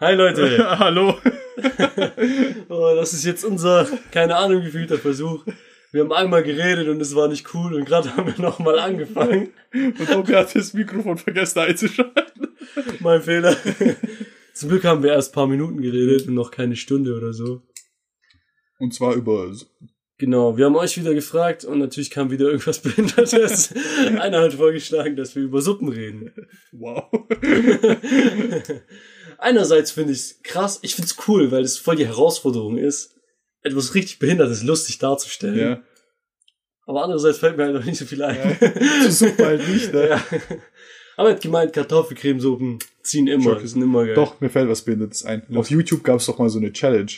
Hi Leute. Hallo. oh, das ist jetzt unser, keine Ahnung wie vielter Versuch. Wir haben einmal geredet und es war nicht cool und gerade haben wir nochmal angefangen. Und Tobi hat das Mikrofon vergessen einzuschalten. Mein Fehler. Zum Glück haben wir erst paar Minuten geredet und noch keine Stunde oder so. Und zwar über Genau, wir haben euch wieder gefragt und natürlich kam wieder irgendwas Behindertes. Einer hat vorgeschlagen, dass wir über Suppen reden. Wow. Einerseits finde ich es krass, ich finde es cool, weil es voll die Herausforderung ist, etwas richtig Behindertes lustig darzustellen. Ja. Aber andererseits fällt mir halt noch nicht so viel ein. Ja. Suppe halt nicht, ne? Ja. Aber er hat gemeint, Kartoffelcremesuppen ziehen immer, Schock. sind immer geil. Doch, mir fällt was Behindertes ein. Auf YouTube gab es doch mal so eine Challenge.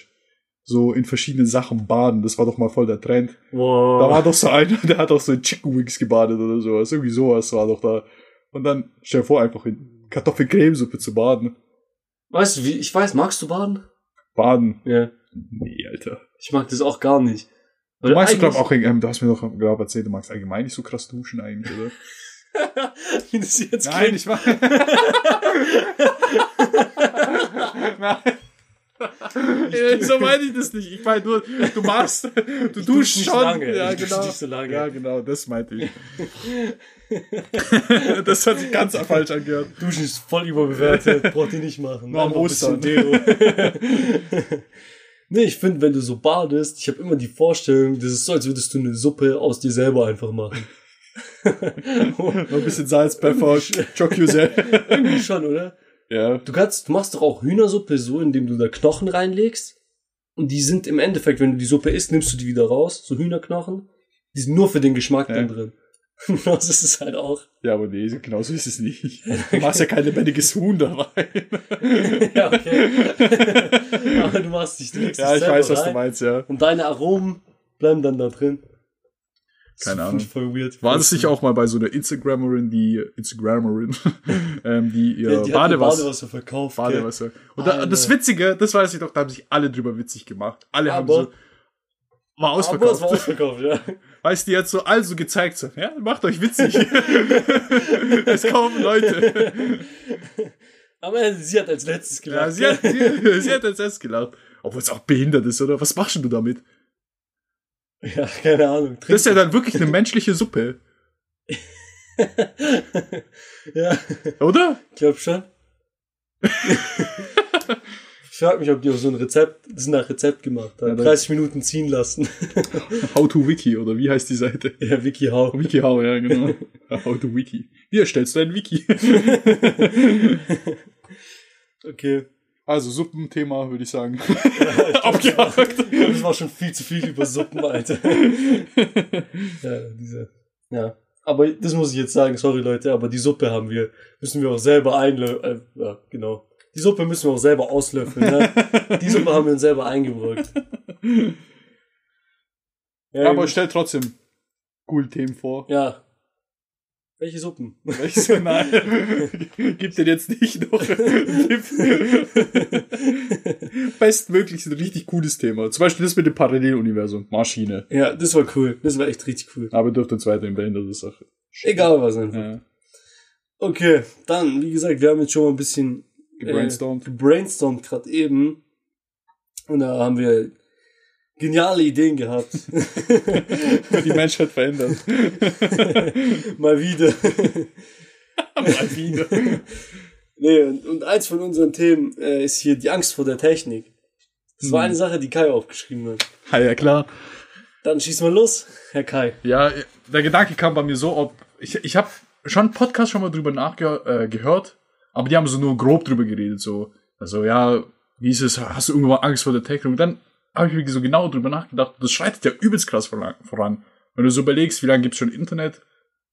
So in verschiedenen Sachen baden. Das war doch mal voll der Trend. Wow. Da war doch so einer, der hat doch so in Chicken Wings gebadet oder sowas. Irgendwie sowas war doch da. Und dann stell dir vor, einfach in Kartoffelcremesuppe zu baden. Weißt du, wie, ich weiß, magst du baden? Baden. Ja. Nee, Alter. Ich mag das auch gar nicht. Du Weil du glaub eigentlich- auch, ähm, du hast mir doch glaub erzählt, du magst allgemein nicht so krass duschen eigentlich, oder? wie das jetzt Nein, klingt. ich war. Nein. So meine ich das nicht. Ich meine nur, du machst, du Ich duschst dusch nicht schon. lange. Ja, Ich genau. nicht so lange. Ja, genau, das meinte ich. das hat sich ganz falsch angehört. Duschen ist voll überbewertet, braucht ihr nicht machen. Nur am Ostern. Deo. nee, ich finde, wenn du so badest, ich habe immer die Vorstellung, das ist so, als würdest du eine Suppe aus dir selber einfach machen. Noch ein bisschen Salz, Pfeffer, Chocusel. Irgendwie schon, oder? Ja. Du kannst, du machst doch auch Hühnersuppe so, indem du da Knochen reinlegst. Und die sind im Endeffekt, wenn du die Suppe isst, nimmst du die wieder raus, so Hühnerknochen. Die sind nur für den Geschmack Ja. dann drin. das ist es halt auch. Ja, aber nee, genau so ist es nicht. Du machst ja kein lebendiges Huhn dabei. ja, okay. Aber du machst dich, du legst Ja, ich weiß, was du rein. meinst, ja. Und deine Aromen bleiben dann da drin. Keine Ahnung. Voll weird. War das nicht auch mal bei so einer Instagrammerin, die Instagrammerin, ähm, die ihr Ja, die hat Badewasser, Badewasser verkauft. Badewasser. Und da, das Witzige, das weiß ich doch, da haben sich alle drüber witzig gemacht. Alle haben Aber- so, war Aber es ausverkauft. war ausverkauft, ja. Weißt du, die jetzt so also gezeigt so, ja, macht euch witzig. es kommen Leute. Aber sie hat als letztes Ja, gelacht. sie, hat, sie, sie hat jetzt erst gelacht. Obwohl es auch behindert ist, oder? Was machst du damit? ja, keine Ahnung. Das ist ja dann wirklich eine menschliche Suppe, ja, oder? ich glaube schon. ich frage mich, ob die auch so ein Rezept, das ist nach Rezept gemacht Ja, haben. dann- 30 Minuten ziehen lassen. How to Wiki, oder wie heißt die Seite? ja, Wiki How. WikiHow, ja, genau. How to Wiki. Wie erstellst du ein Wiki? Okay. Also, Suppenthema, würde ich sagen. Ja, Abgehakt. Das war schon viel zu viel über Suppen, Alter. ja, diese, ja. Aber das muss ich jetzt sagen, sorry Leute, aber die Suppe haben wir, müssen wir auch selber einlöffeln, äh, ja, genau. Die Suppe müssen wir auch selber auslöffeln, ne? Die Suppe haben wir uns selber eingebrockt. Ja, Aber stell trotzdem cool Themen vor. ja. Welche Suppen? Welches Kanal gibt denn jetzt nicht noch? Bestmöglichst ein richtig cooles Thema. Zum Beispiel das mit dem Paralleluniversum. Maschine. Ja, das war cool. Das war echt richtig cool. Aber dürfte uns weiterhin behinderte Sache. Egal was einfach. Ja. Okay, dann, wie gesagt, wir haben jetzt schon mal ein bisschen Gebrainstormt. Äh, gebrainstormt gerade eben. Und da haben wir geniale Ideen gehabt. Die Menschheit verändert. mal wieder. Mal wieder. nee, und, und eins von unseren Themen äh, ist hier die Angst vor der Technik. Das war Hm. eine Sache, die Kai aufgeschrieben hat. Ja, ja, klar. Dann schieß mal los, Herr Kai. Ja, der Gedanke kam bei mir so, ob ich, ich habe schon einen Podcast schon mal drüber nachgehört, äh, aber die haben so nur grob drüber geredet, so, also ja, wie ist es, hast du irgendwann Angst vor der Technik? Und dann habe ich mir so genau drüber nachgedacht, das schreitet ja übelst krass voran. Wenn du so überlegst, wie lange gibt's schon Internet?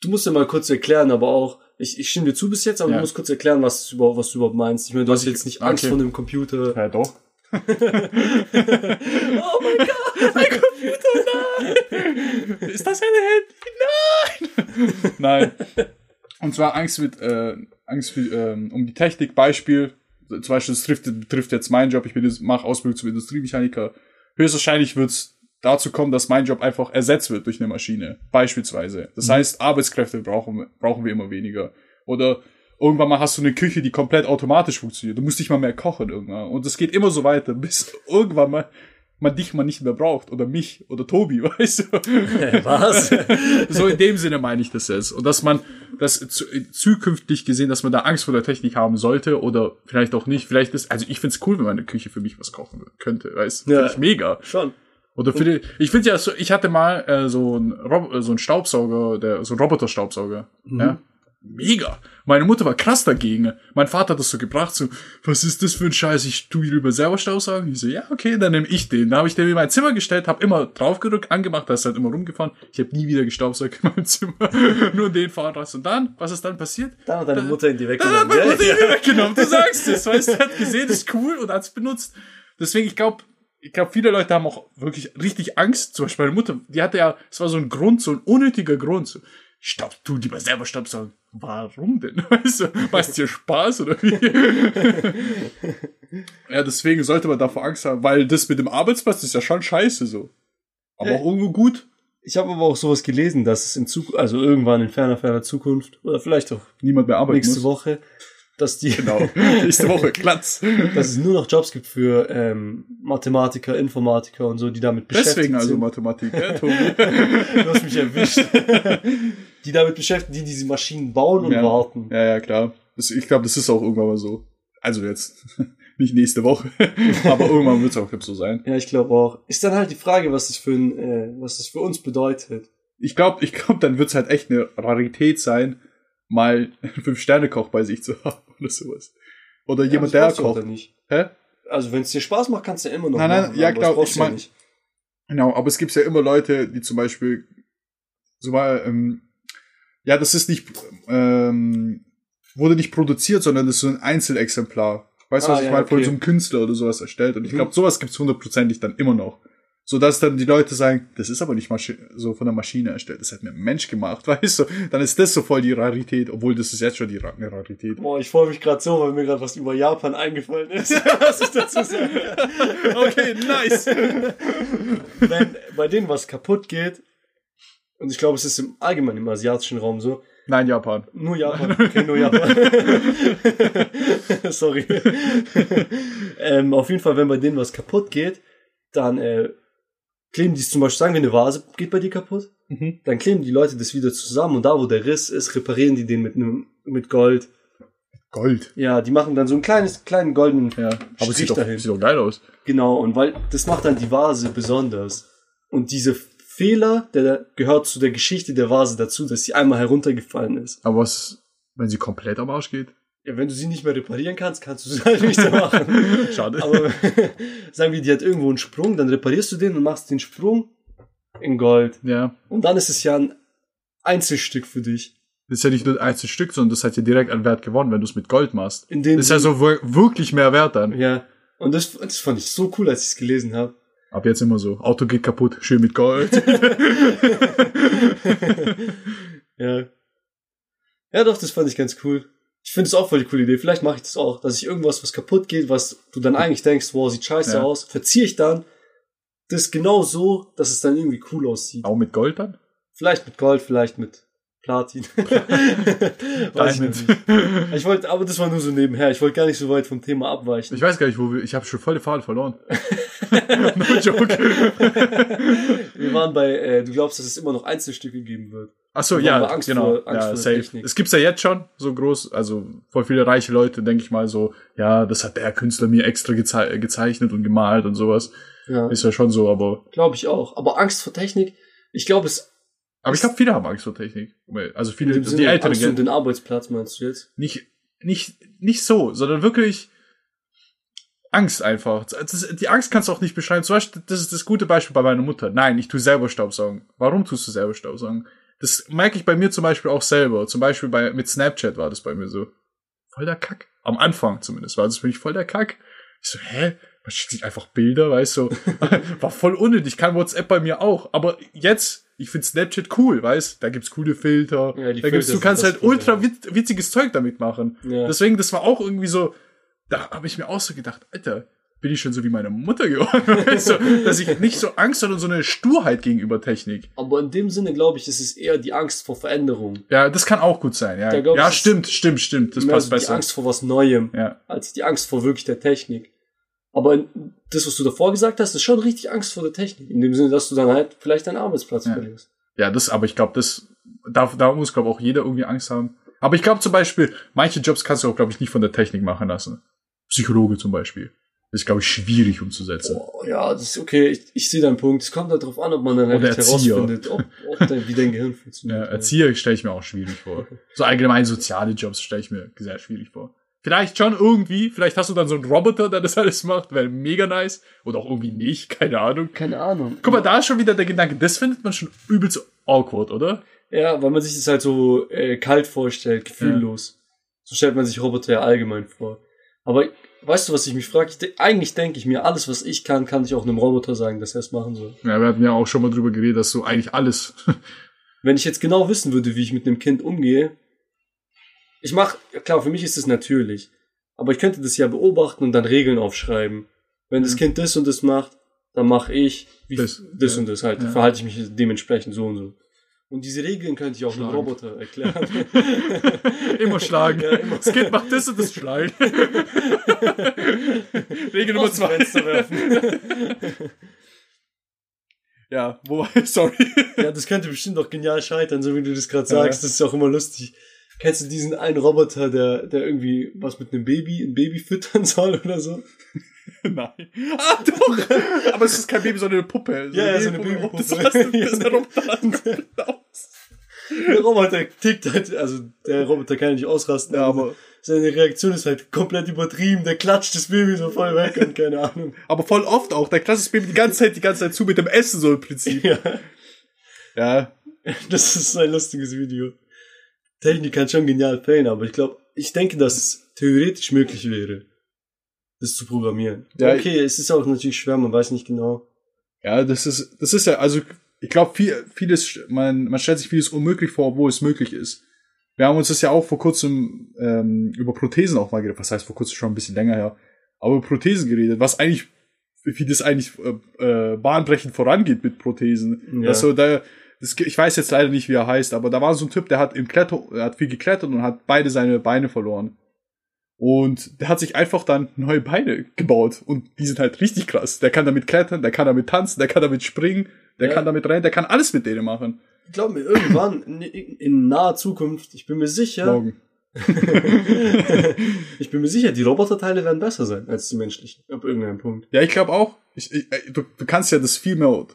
Du musst ja mal kurz erklären, aber auch, ich, ich stimme dir zu bis jetzt, aber Ja. du musst kurz erklären, was, du überhaupt, was du überhaupt meinst. Ich meine, du Was hast ich- jetzt nicht Angst okay. vor dem Computer. Ja, doch. Oh mein Gott, mein Computer, nein! Ist das ein Handy? Nein! Nein. Und zwar Angst mit, äh, Angst für, ähm, um die Technik. Beispiel, zum Beispiel, das trifft, trifft jetzt meinen Job. Ich bin, mache Ausbildung zum Industriemechaniker. Höchstwahrscheinlich wird es dazu kommen, dass mein Job einfach ersetzt wird durch eine Maschine. Beispielsweise. Das heißt, Arbeitskräfte brauchen, wir- brauchen wir immer weniger. Oder irgendwann mal hast du eine Küche, die komplett automatisch funktioniert. Du musst nicht mal mehr kochen irgendwann. Und es geht immer so weiter, bis irgendwann mal man dich mal nicht mehr braucht oder mich oder Tobi, weißt du? Was? so in dem Sinne meine ich das jetzt. Und dass man das zu, zukünftig gesehen, dass man da Angst vor der Technik haben sollte oder vielleicht auch nicht. Vielleicht ist, also ich find's cool, wenn meine Küche für mich was kochen könnte, weißt du? Ja. Find ich mega. Schon. Oder für die, ich finde ja so, ich hatte mal äh, so ein Rob, äh, so ein Staubsauger, der so ein Roboter-Staubsauger. Ja. Mega. Meine Mutter war krass dagegen. Mein Vater hat das so gebracht, so, was ist das für ein Scheiß? Ich tu lieber selber Staubsaugen. Ich so, ja, okay, dann nehme ich den. Da habe ich den in mein Zimmer gestellt, habe immer draufgedrückt, angemacht, da ist halt immer rumgefahren. Ich habe nie wieder gestaubsaugt in meinem Zimmer. Nur den Fahrrad. Und dann, was ist dann passiert? Dann hat deine Mutter in die Dann hat weggenommen. meine Mutter Ja, ihn weggenommen. Du sagst es, weißt du, hat gesehen, das ist cool und hat es benutzt. Deswegen, ich glaube, ich glaube, viele Leute haben auch wirklich richtig Angst. Zum Beispiel meine Mutter, die hatte ja, es war so ein Grund, so ein unnötiger Grund. So, Staub, tu lieber selber Staubsaugen. Warum denn? Weißt du, macht dir Spaß oder wie? ja, deswegen sollte man davor Angst haben, weil das mit dem Arbeitsplatz ist ja schon scheiße so. Aber Ja. auch irgendwo gut. Ich habe aber auch sowas gelesen, dass es in Zukunft, also irgendwann in ferner, ferner Zukunft, oder vielleicht auch Niemand mehr arbeiten nächste muss. Woche, dass die, Genau. Nächste Woche, Glatz. dass es nur noch Jobs gibt für ähm, Mathematiker, Informatiker und so, die damit beschäftigt Deswegen also sind. Mathematik, ja, Tobi. Du hast mich erwischt. Die damit beschäftigt, die diese Maschinen bauen und ja. warten. Ja, ja, klar. Das, ich glaube, das ist auch irgendwann mal so. Also jetzt, nicht nächste Woche, aber irgendwann wird es auch glaub, so sein. Ja, ich glaube auch. Ist dann halt die Frage, was das für ein, äh, was das für uns bedeutet. Ich glaube, ich glaub, dann wird es halt echt eine Rarität sein, mal einen Fünf-Sterne-Koch bei sich zu haben oder sowas. Oder jemand, ja, der brauchst du kocht. auch nicht. Hä? Also wenn es dir Spaß macht, kannst du ja immer noch Nein, nein, machen. ja, aber das glaub, brauchst ich du ja mein- nicht. Genau, aber es gibt ja immer Leute, die zum Beispiel so mal, ähm, ja, das ist nicht, ähm, wurde nicht produziert, sondern das ist so ein Einzelexemplar. Weißt du, Ah, was ich ja, meine? Von okay. so einem Künstler oder sowas erstellt. Und ich Mhm. glaube, sowas gibt's hundertprozentig dann immer noch. So dass dann die Leute sagen, das ist aber nicht Maschi so von der Maschine erstellt, das hat mir ein Mensch gemacht, weißt du? Dann ist das so voll die Rarität, obwohl das ist jetzt schon die Ra eine Rarität. Boah, ich freue mich gerade so, weil mir gerade was über Japan eingefallen ist, was ich dazu sagen kann. Okay, nice. Wenn bei denen was kaputt geht, und ich glaube, es ist im allgemeinen im asiatischen Raum so, Nein, Japan. nur Japan, okay, nur Japan. Sorry. ähm, auf jeden Fall, wenn bei denen was kaputt geht, dann äh, kleben die es zum Beispiel, sagen wir, eine Vase geht bei dir kaputt, Mhm. dann kleben die Leute das wieder zusammen und da, wo der Riss ist, reparieren die den mit einem mit Gold. Gold. Ja, die machen dann so ein kleines, kleinen goldenen Ja, aber Strich sieht doch, dahin. sieht doch geil aus. Genau, und weil das macht dann die Vase besonders. Und diese Fehler, der gehört zu der Geschichte der Vase dazu, dass sie einmal heruntergefallen ist. Aber was, wenn sie komplett am Arsch geht? Ja, wenn du sie nicht mehr reparieren kannst, kannst du sie halt nicht mehr machen. Schade. Aber sagen wir, die hat irgendwo einen Sprung, dann reparierst du den und machst den Sprung in Gold. ja. Und dann ist es ja ein Einzelstück für dich. Das ist ja nicht nur ein Stück, sondern das hat ja direkt an Wert gewonnen, wenn du es mit Gold machst. In dem Das ist ja so wir- wirklich mehr Wert dann. ja. Und das, das fand ich so cool, als ich es gelesen habe. Ab jetzt immer so. Auto geht kaputt, schön mit Gold. Ja. Ja, doch, das fand ich ganz cool. Ich finde es auch voll die coole Idee. Vielleicht mache ich das auch, dass ich irgendwas, was kaputt geht, was du dann eigentlich denkst, wow, sieht scheiße Ja. aus, verziehe ich dann das genau so, dass es dann irgendwie cool aussieht. Auch mit Gold dann? Vielleicht mit Gold, vielleicht mit Platin. Weiß ich Diamond. nicht. Ich wollte, aber das war nur so nebenher. Ich wollte gar nicht so weit vom Thema abweichen. Ich weiß gar nicht, wo wir, ich habe schon voll die Faden verloren. no joke. Wir waren bei, äh, du glaubst, dass es immer noch Einzelstücke geben wird. Ach so, ja, Angst genau. vor- Angst ja, safe. Technik. Es gibt's ja jetzt schon so groß, also voll viele reiche Leute, denke ich mal so, ja, das hat der Künstler mir extra gezei gezeichnet und gemalt und sowas. Ja, Ist ja schon so, aber glaube ich auch. Aber Angst vor Technik, ich glaube, es aber ich glaube, viele haben Angst vor Technik. Also viele, die Älteren, Angst um den Arbeitsplatz meinst du jetzt? nicht, nicht, nicht so, sondern wirklich Angst einfach. Das, die Angst kannst du auch nicht beschreiben. Zum Beispiel, das ist das gute Beispiel bei meiner Mutter. Nein, ich tue selber Staubsaugen. Warum tust du selber Staubsaugen? Das merke ich bei mir zum Beispiel auch selber. Zum Beispiel bei, mit Snapchat war das bei mir so. Voll der Kack. Am Anfang zumindest war das für mich voll der Kack. Ich so, hä? Man schickt sich einfach Bilder, weißt du? War voll unnötig. Kann WhatsApp bei mir auch. Aber jetzt, ich finde Snapchat cool, weißt? Da gibt's coole Filter. Ja, die da gibt's, Filter du kannst das halt ultra witziges Zeug damit machen. Ja. Deswegen, das war auch irgendwie so, da habe ich mir auch so gedacht, Alter, bin ich schon so wie meine Mutter geworden. weißt du, dass ich nicht so Angst hatte und so eine Sturheit gegenüber Technik. Aber in dem Sinne, glaube ich, ist es eher die Angst vor Veränderung. Ja, das kann auch gut sein. Ja, ich, ja ist stimmt, stimmt, stimmt. Das passt so die besser. Angst vor was Neuem, Ja. als die Angst vor wirklich der Technik. Aber das, was du davor gesagt hast, ist schon richtig Angst vor der Technik. In dem Sinne, dass du dann halt vielleicht deinen Arbeitsplatz Ja. verlierst. Ja, das, aber ich glaube, das, da, da muss, glaube auch jeder irgendwie Angst haben. Aber ich glaube zum Beispiel, manche Jobs kannst du auch, glaube ich, nicht von der Technik machen lassen. Psychologe zum Beispiel. Das ist, glaube ich, schwierig umzusetzen. Oh, ja, das ist okay. Ich, ich sehe deinen Punkt. Es kommt halt darauf an, ob man dann halt herausfindet, ob, ob dein, wie dein Gehirn Ja, funktioniert. Erzieher stelle ich mir auch schwierig vor. So allgemein soziale Jobs stelle ich mir sehr schwierig vor. Vielleicht schon irgendwie, vielleicht hast du dann so einen Roboter, der das alles macht, wäre mega nice. Oder auch irgendwie nicht, keine Ahnung. Keine Ahnung. Guck mal, da ist schon wieder der Gedanke, das findet man schon übelst awkward, oder? Ja, weil man sich das halt so äh, kalt vorstellt, gefühllos. So stellt man sich Roboter ja allgemein vor. Aber weißt du, was ich mich frage? De eigentlich denke ich mir, alles, was ich kann, kann ich auch einem Roboter sagen, dass er es machen soll. Ja, wir hatten ja auch schon mal drüber geredet, dass du eigentlich alles. Wenn ich jetzt genau wissen würde, wie ich mit einem Kind umgehe, ich mach, klar, für mich ist es natürlich. Aber ich könnte das ja beobachten und dann Regeln aufschreiben. Wenn das Mhm. Kind das und das macht, dann mache ich wie Das, das ja. und das halt. Ja. Verhalte ich mich dementsprechend so und so. Und diese Regeln könnte ich auch Schlagen. Roboter erklären. immer schlagen. Ja, immer. Das Kind macht das und das schlagen. Regel Nummer zwei. Werfen. Ja, wo, sorry. Ja, das könnte bestimmt auch genial scheitern, so wie du das gerade sagst. Das ist auch immer lustig. Kennst du diesen einen Roboter, der, der irgendwie was mit einem Baby, ein Baby füttern soll oder so? Nein. Ah, doch. Aber es ist kein Baby, sondern eine Puppe. Ja, ja, so eine Babypuppe. Das heißt, das der Roboter. Der Roboter tickt halt, also der Roboter kann ja nicht ausrasten, Ja, aber seine Reaktion ist halt komplett übertrieben. Der klatscht das Baby so voll weg und keine Ahnung. aber voll oft auch. Der klassische Baby die ganze Zeit, die ganze Zeit zu mit dem Essen so im Prinzip. Ja, Ja. das ist ein lustiges Video. Technik kann schon genial fällen, aber ich glaube, ich denke, dass es theoretisch möglich wäre, das zu programmieren. Ja, okay, es ist auch natürlich schwer, man weiß nicht genau. Ja, das ist, das ist ja, also, ich glaube, viel, vieles, man, man stellt sich vieles unmöglich vor, obwohl es möglich ist. Wir haben uns das ja auch vor kurzem ähm, über Prothesen auch mal geredet, was heißt vor kurzem schon ein bisschen länger her, aber über Prothesen geredet, was eigentlich, wie das eigentlich äh, äh, bahnbrechend vorangeht mit Prothesen. Ja. Also da, ich weiß jetzt leider nicht, wie er heißt, aber da war so ein Typ, der hat im Kletter, er hat viel geklettert und hat beide seine Beine verloren. Und der hat sich einfach dann neue Beine gebaut. Und die sind halt richtig krass. Der kann damit klettern, der kann damit tanzen, der kann damit springen, der Ja. kann damit rennen, der kann alles mit denen machen. Ich glaube mir, irgendwann, in, in naher Zukunft, ich bin mir sicher, Morgen. ich bin mir sicher, die Roboterteile werden besser sein als die menschlichen. Ab irgendeinem Punkt. Ja, ich glaube auch. Ich, ich, du, du kannst ja das viel mehr.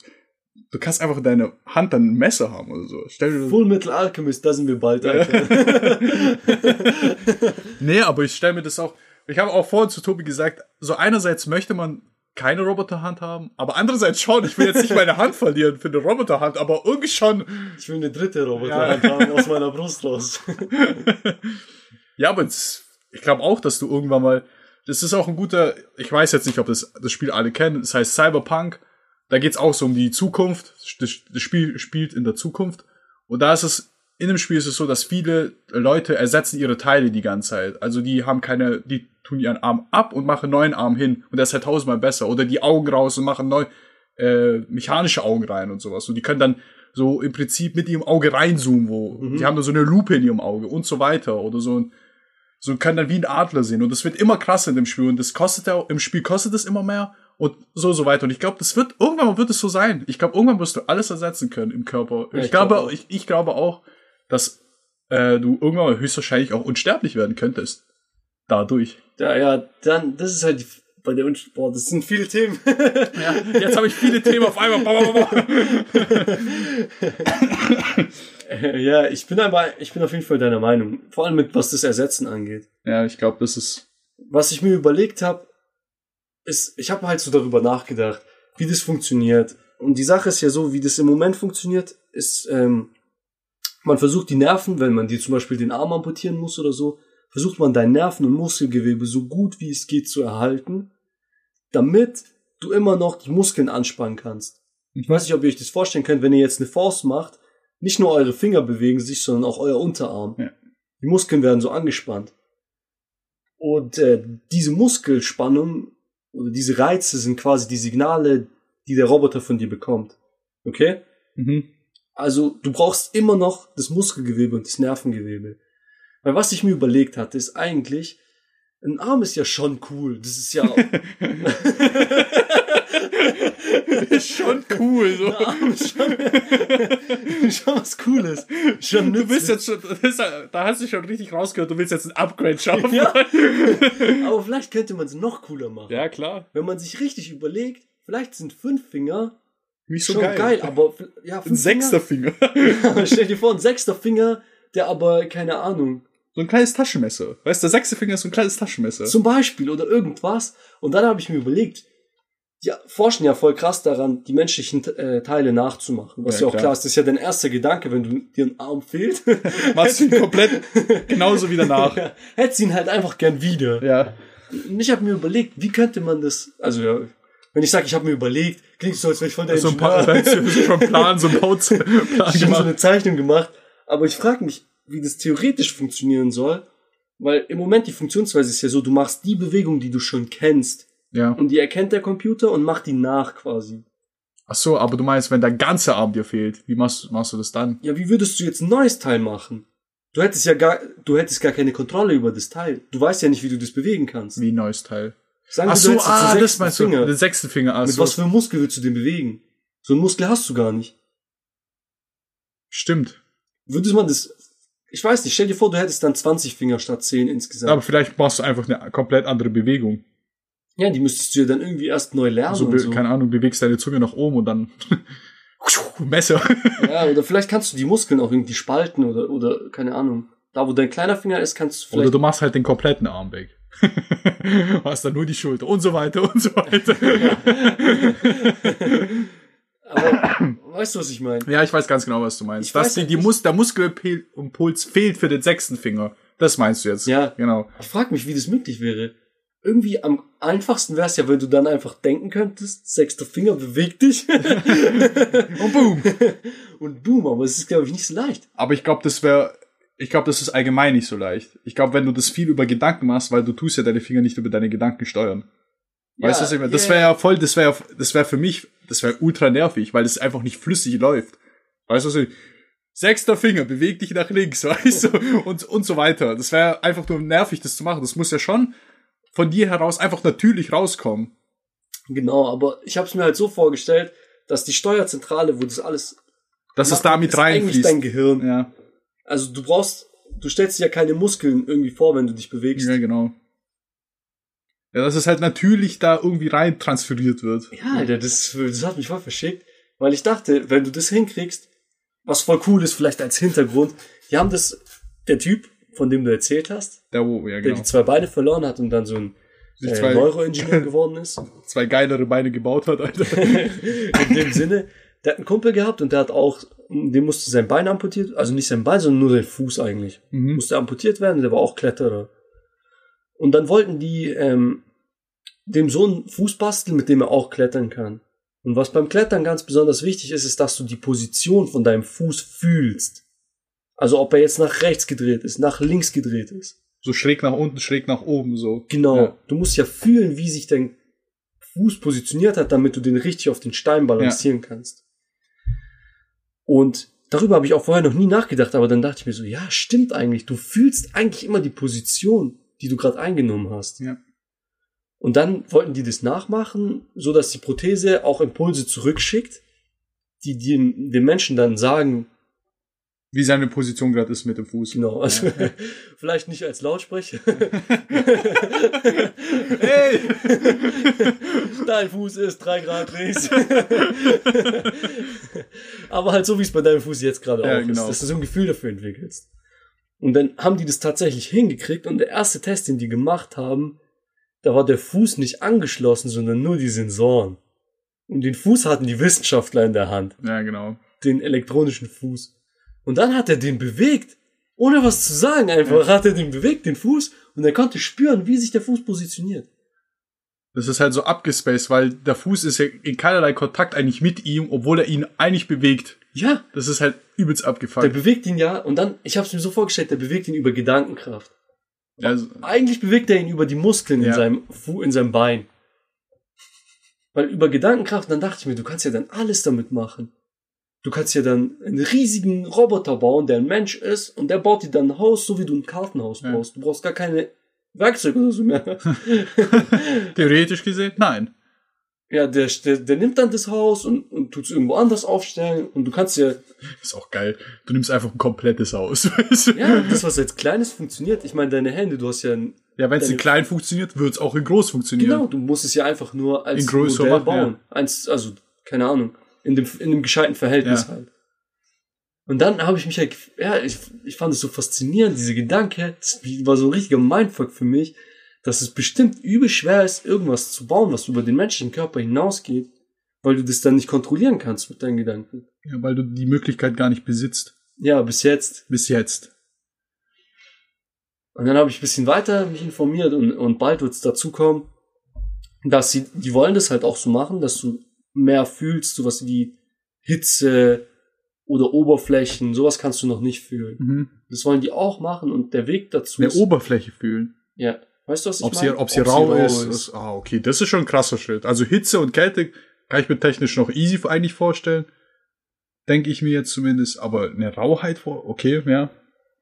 Du kannst einfach in deine Hand dann ein Messer haben oder so. Stell dir Full Metal Alchemist, da sind wir bald, Ja. Alter. Nee, aber ich stelle mir das auch. Ich habe auch vorhin zu Tobi gesagt, so einerseits möchte man keine Roboterhand haben, aber andererseits schon. Ich will jetzt nicht meine Hand verlieren für eine Roboterhand, aber irgendwie schon. Ich will eine dritte Roboterhand haben aus meiner Brust raus. Ja, aber ich glaube auch, dass du irgendwann mal. Das ist auch ein guter. Ich weiß jetzt nicht, ob das das Spiel alle kennen. Das heißt Cyberpunk. Da geht's auch so um die Zukunft. Das, Spiel spielt in der Zukunft. Und da ist es. In dem Spiel ist es so, dass viele Leute ersetzen ihre Teile die ganze Zeit. Also die haben keine, die tun ihren Arm ab und machen einen neuen Arm hin. Und der ist halt tausendmal besser. Oder die Augen raus und machen neu, äh, mechanische Augen rein und sowas. Und die können dann so im Prinzip mit ihrem Auge reinzoomen, wo Mhm. die haben dann so eine Lupe in ihrem Auge und so weiter. Oder so ein, so können dann wie ein Adler sehen. Und das wird immer krasser in dem Spiel. Und das kostet ja, im Spiel kostet es immer mehr. Und so, so weiter. Und ich glaube, das wird, irgendwann wird es so sein. Ich glaube, irgendwann wirst du alles ersetzen können im Körper. Ja, ich, ich glaube, glaub auch. ich, ich glaube auch, dass äh, du irgendwann höchstwahrscheinlich auch unsterblich werden könntest. Dadurch. Ja, ja, dann, das ist halt die, bei der Unst boah, das sind viele Themen. Ja, jetzt habe ich viele Themen auf einmal. Ja, ich bin aber, ich bin auf jeden Fall deiner Meinung. Vor allem mit, was das Ersetzen angeht. Ja, ich glaube, das ist. Was ich mir überlegt habe, ist, ich habe halt so darüber nachgedacht, wie das funktioniert. Und die Sache ist ja so, wie das im Moment funktioniert, ist, ähm, man versucht die Nerven, wenn man dir zum Beispiel den Arm amputieren muss oder so, versucht man dein Nerven- und Muskelgewebe so gut wie es geht zu erhalten, damit du immer noch die Muskeln anspannen kannst. Ich weiß nicht, ob ihr euch das vorstellen könnt, wenn ihr jetzt eine Faust macht, nicht nur eure Finger bewegen sich, sondern auch euer Unterarm. Ja. Die Muskeln werden so angespannt. Und äh, diese Muskelspannung oder diese Reize sind quasi die Signale, die der Roboter von dir bekommt. Okay? Mhm. Also du brauchst immer noch das Muskelgewebe und das Nervengewebe. Weil was ich mir überlegt hatte, ist eigentlich, ein Arm ist ja schon cool. Das ist ja. ist schon cool. So. Ist schon, schon was Cooles. Schon Du bist jetzt schon, das ist, da hast du schon richtig rausgehört, du willst jetzt ein Upgrade schaffen. Ja. Aber vielleicht könnte man es noch cooler machen. ja klar. Wenn man sich richtig überlegt, vielleicht sind fünf Finger Nicht so schon geil. geil. aber ja, Ein sechster Finger. Finger. Stell dir vor, ein sechster Finger, der aber, keine Ahnung, so ein kleines Taschenmesser. Weißt du, der sechste Finger ist so ein kleines Taschenmesser. zum Beispiel oder irgendwas. Und dann habe ich mir überlegt, die forschen ja voll krass daran, die menschlichen äh, Teile nachzumachen. Was Ja, ja, auch klar. klar ist, das ist ja dein erster Gedanke, wenn du dir ein Arm fehlt. Machst du ihn komplett genauso wieder nach. ja, hättest ihn halt einfach gern wieder. Ja. Und ich habe mir überlegt, wie könnte man das, also ja, wenn ich sage, ich habe mir überlegt, klingt so, als wäre ich von der So ein paar, schon Plan, so einen Bauplan Ich habe so eine Zeichnung gemacht, aber ich frage mich, wie das theoretisch funktionieren soll, weil im Moment die Funktionsweise ist ja so, du machst die Bewegung, die du schon kennst, Ja. und die erkennt der Computer und macht die nach quasi. Ach so, aber du meinst, wenn der ganze Arm dir fehlt, wie machst, machst du das dann? Ja, wie würdest du jetzt ein neues Teil machen? Du hättest ja gar, du hättest gar keine Kontrolle über das Teil. Du weißt ja nicht, wie du das bewegen kannst. Wie ein neues Teil. Sagen Ach wir, so, du hättest jetzt ah, das meinst du, Finger. den sechsten Finger. Ah, Mit so. was für einem Muskel willst du den bewegen? So einen Muskel hast du gar nicht. Stimmt. Würdest man das, ich weiß nicht, stell dir vor, du hättest dann 20 Finger statt 10 insgesamt. Aber vielleicht machst du einfach eine komplett andere Bewegung. Ja, die müsstest du ja dann irgendwie erst neu lernen Also, so. keine Ahnung, bewegst deine Zunge nach oben und dann Messer. Ja, oder vielleicht kannst du die Muskeln auch irgendwie spalten oder, oder, keine Ahnung. Da, wo dein kleiner Finger ist, kannst du Oder vielleicht. du machst halt den kompletten Arm weg. hast dann nur die Schulter und so weiter und so weiter. aber, weißt du, was ich meine? ja, ich weiß ganz genau, was du meinst. Ich Dass weiß die, die Mus der Muskelimpuls fehlt für den sechsten Finger. Das meinst du jetzt. Ja. Genau. Ich frage mich, wie das möglich wäre. Irgendwie am einfachsten wäre es ja, wenn du dann einfach denken könntest, sechster Finger bewegt dich Und boom. und boom, aber es ist, glaube ich, nicht so leicht. Aber ich glaube, das wäre, ich glaube, das ist allgemein nicht so leicht. Ich glaube, wenn du das viel über Gedanken machst, weil du tust ja deine Finger nicht über deine Gedanken steuern. Weißt du, was ich meine? Das ja, wäre ja voll, das wäre, das wäre für mich, das wäre ultra nervig, weil es einfach nicht flüssig läuft. Weißt du, was ich, sechster Finger, beweg dich nach links, weißt du, und, und so weiter. Das wäre einfach nur nervig, das zu machen. Das muss ja schon von dir heraus einfach natürlich rauskommen. Genau, aber ich habe es mir halt so vorgestellt, dass die Steuerzentrale, wo das alles Dass es macht, da mit ist eigentlich reinfließt. dein Gehirn. Ja, Also du brauchst, du stellst dir ja keine Muskeln irgendwie vor, wenn du dich bewegst. ja, genau. Ja, dass es halt natürlich da irgendwie rein transferiert wird. Ja, Alter, das, das hat mich voll verschickt, weil ich dachte, wenn du das hinkriegst, was voll cool ist, vielleicht als Hintergrund, die haben das, der Typ, von dem du erzählt hast, Der, wo, ja, der genau. die zwei Beine verloren hat und dann so ein Sich äh, zwei- Neuroingenieur geworden ist, zwei geilere Beine gebaut hat, Alter. in dem Sinne, der hat einen Kumpel gehabt und der hat auch, dem musste sein Bein amputiert, also nicht sein Bein, sondern nur sein Fuß eigentlich, Mhm. musste amputiert werden, der war auch Kletterer. Und dann wollten die ähm, dem so einen Fuß basteln, mit dem er auch klettern kann. Und was beim Klettern ganz besonders wichtig ist, ist, dass du die Position von deinem Fuß fühlst. Also ob er jetzt nach rechts gedreht ist, nach links gedreht ist. So schräg nach unten, schräg nach oben, so. Genau. Ja. Du musst ja fühlen, wie sich dein Fuß positioniert hat, damit du den richtig auf den Stein balancieren kannst. Und darüber habe ich auch vorher noch nie nachgedacht, aber dann dachte ich mir so, ja, stimmt eigentlich. Du fühlst eigentlich immer die Position, die du gerade eingenommen hast. Ja. Und dann wollten die das nachmachen, so dass die Prothese auch Impulse zurückschickt, die dem, dem Menschen dann sagen, Wie seine Position gerade ist mit dem Fuß. genau, also vielleicht nicht als Lautsprecher. Hey! Dein Fuß ist drei Grad links. Aber halt so, wie es bei deinem Fuß jetzt gerade Ja, auch genau. ist, dass du so ein Gefühl dafür entwickelst. Und dann haben die das tatsächlich hingekriegt und der erste Test, den die gemacht haben, da war der Fuß nicht angeschlossen, sondern nur die Sensoren. Und den Fuß hatten die Wissenschaftler in der Hand, Ja, genau. den elektronischen Fuß. Und dann hat er den bewegt, ohne was zu sagen einfach, hat er den bewegt, den Fuß, und er konnte spüren, wie sich der Fuß positioniert. Das ist halt so abgespaced, weil der Fuß ist ja in keinerlei Kontakt eigentlich mit ihm, obwohl er ihn eigentlich bewegt. Ja, Das ist halt übelst Der abgefuckt. bewegt ihn ja, und dann, ich habe es mir so vorgestellt, der bewegt ihn über Gedankenkraft. Also, Eigentlich bewegt er ihn über die Muskeln in, Ja. seinem, Fu in seinem Bein. Weil über Gedankenkraft, dann dachte ich mir, du kannst ja dann alles damit machen. Du kannst ja dann einen riesigen Roboter bauen, der ein Mensch ist, und der baut dir dann ein Haus, so wie du ein Kartenhaus Ja. baust. Du brauchst gar keine Werkzeuge oder so mehr. Theoretisch gesehen, nein. ja, der, der, der nimmt dann das Haus und, und tut es irgendwo anders aufstellen, und du kannst ja, Ist auch geil. Du nimmst einfach ein komplettes Haus. ja, das, was als kleines funktioniert. Ich meine, deine Hände, du hast ja ein, Ja, wenn es in klein funktioniert, wird es auch in groß funktionieren. Genau, du musst es ja einfach nur als In Modell machen, bauen. Eins, also, keine Ahnung, in dem, in dem gescheiten Verhältnis Ja. halt. Und dann habe ich mich halt, ja, ich, ich fand es so faszinierend, diese Gedanke, das war so ein richtiger Mindfuck für mich, dass es bestimmt übel schwer ist, irgendwas zu bauen, was über den menschlichen Körper hinausgeht, weil du das dann nicht kontrollieren kannst mit deinen Gedanken. Ja, weil du die Möglichkeit gar nicht besitzt. Ja, bis jetzt. Bis jetzt. Und dann habe ich ein bisschen weiter mich informiert und, und bald wird es dazu kommen, dass sie, die wollen das halt auch so machen, dass du mehr fühlst, sowas wie Hitze oder Oberflächen, sowas kannst du noch nicht fühlen. Mhm. Das wollen die auch machen und der Weg dazu Eine ist, Oberfläche fühlen. ja, weißt du, was ich Ob sie, meine? ob sie rau ist, ist. Ah, okay. Das ist schon ein krasser Schritt. Also Hitze und Kälte kann ich mir technisch noch easy eigentlich vorstellen. Denke ich mir jetzt zumindest. Aber eine Rauheit vor, okay, ja.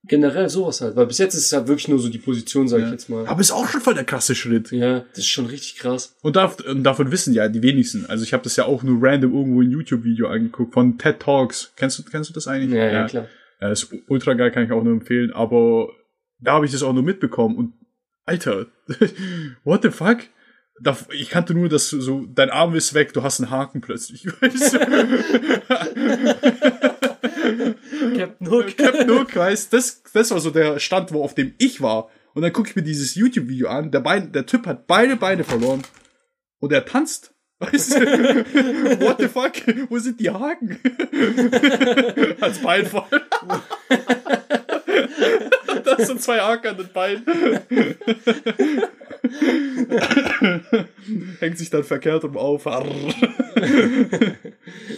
Generell sowas halt, weil bis jetzt ist es halt wirklich nur so die Position, sag ja. ich jetzt mal. Aber ist auch schon voll der krasse Schritt. Ja, das ist schon richtig krass. Und, darf, und davon wissen ja die wenigsten. Also ich habe das ja auch nur random irgendwo ein YouTube-Video angeguckt von TED Talks. Kennst du, kennst du das eigentlich? Ja, ja, klar. Ja, ist ultra geil, kann ich auch nur empfehlen. Aber da habe ich das auch nur mitbekommen. Und Alter, what the fuck? Ich kannte nur, dass du so, dein Arm ist weg, du hast einen Haken plötzlich. Weißt du? Captain Hook. Captain Hook, weißt das, das war so der Stand, wo auf dem ich war. Und dann gucke ich mir dieses YouTube-Video an. Der, Bein, der Typ hat beide Beine verloren. Und er tanzt. Weißt du? What the fuck? Wo sind die Haken? Als Beinfall. Das sind zwei Haken an den Beinen. Hängt sich dann verkehrt um auf.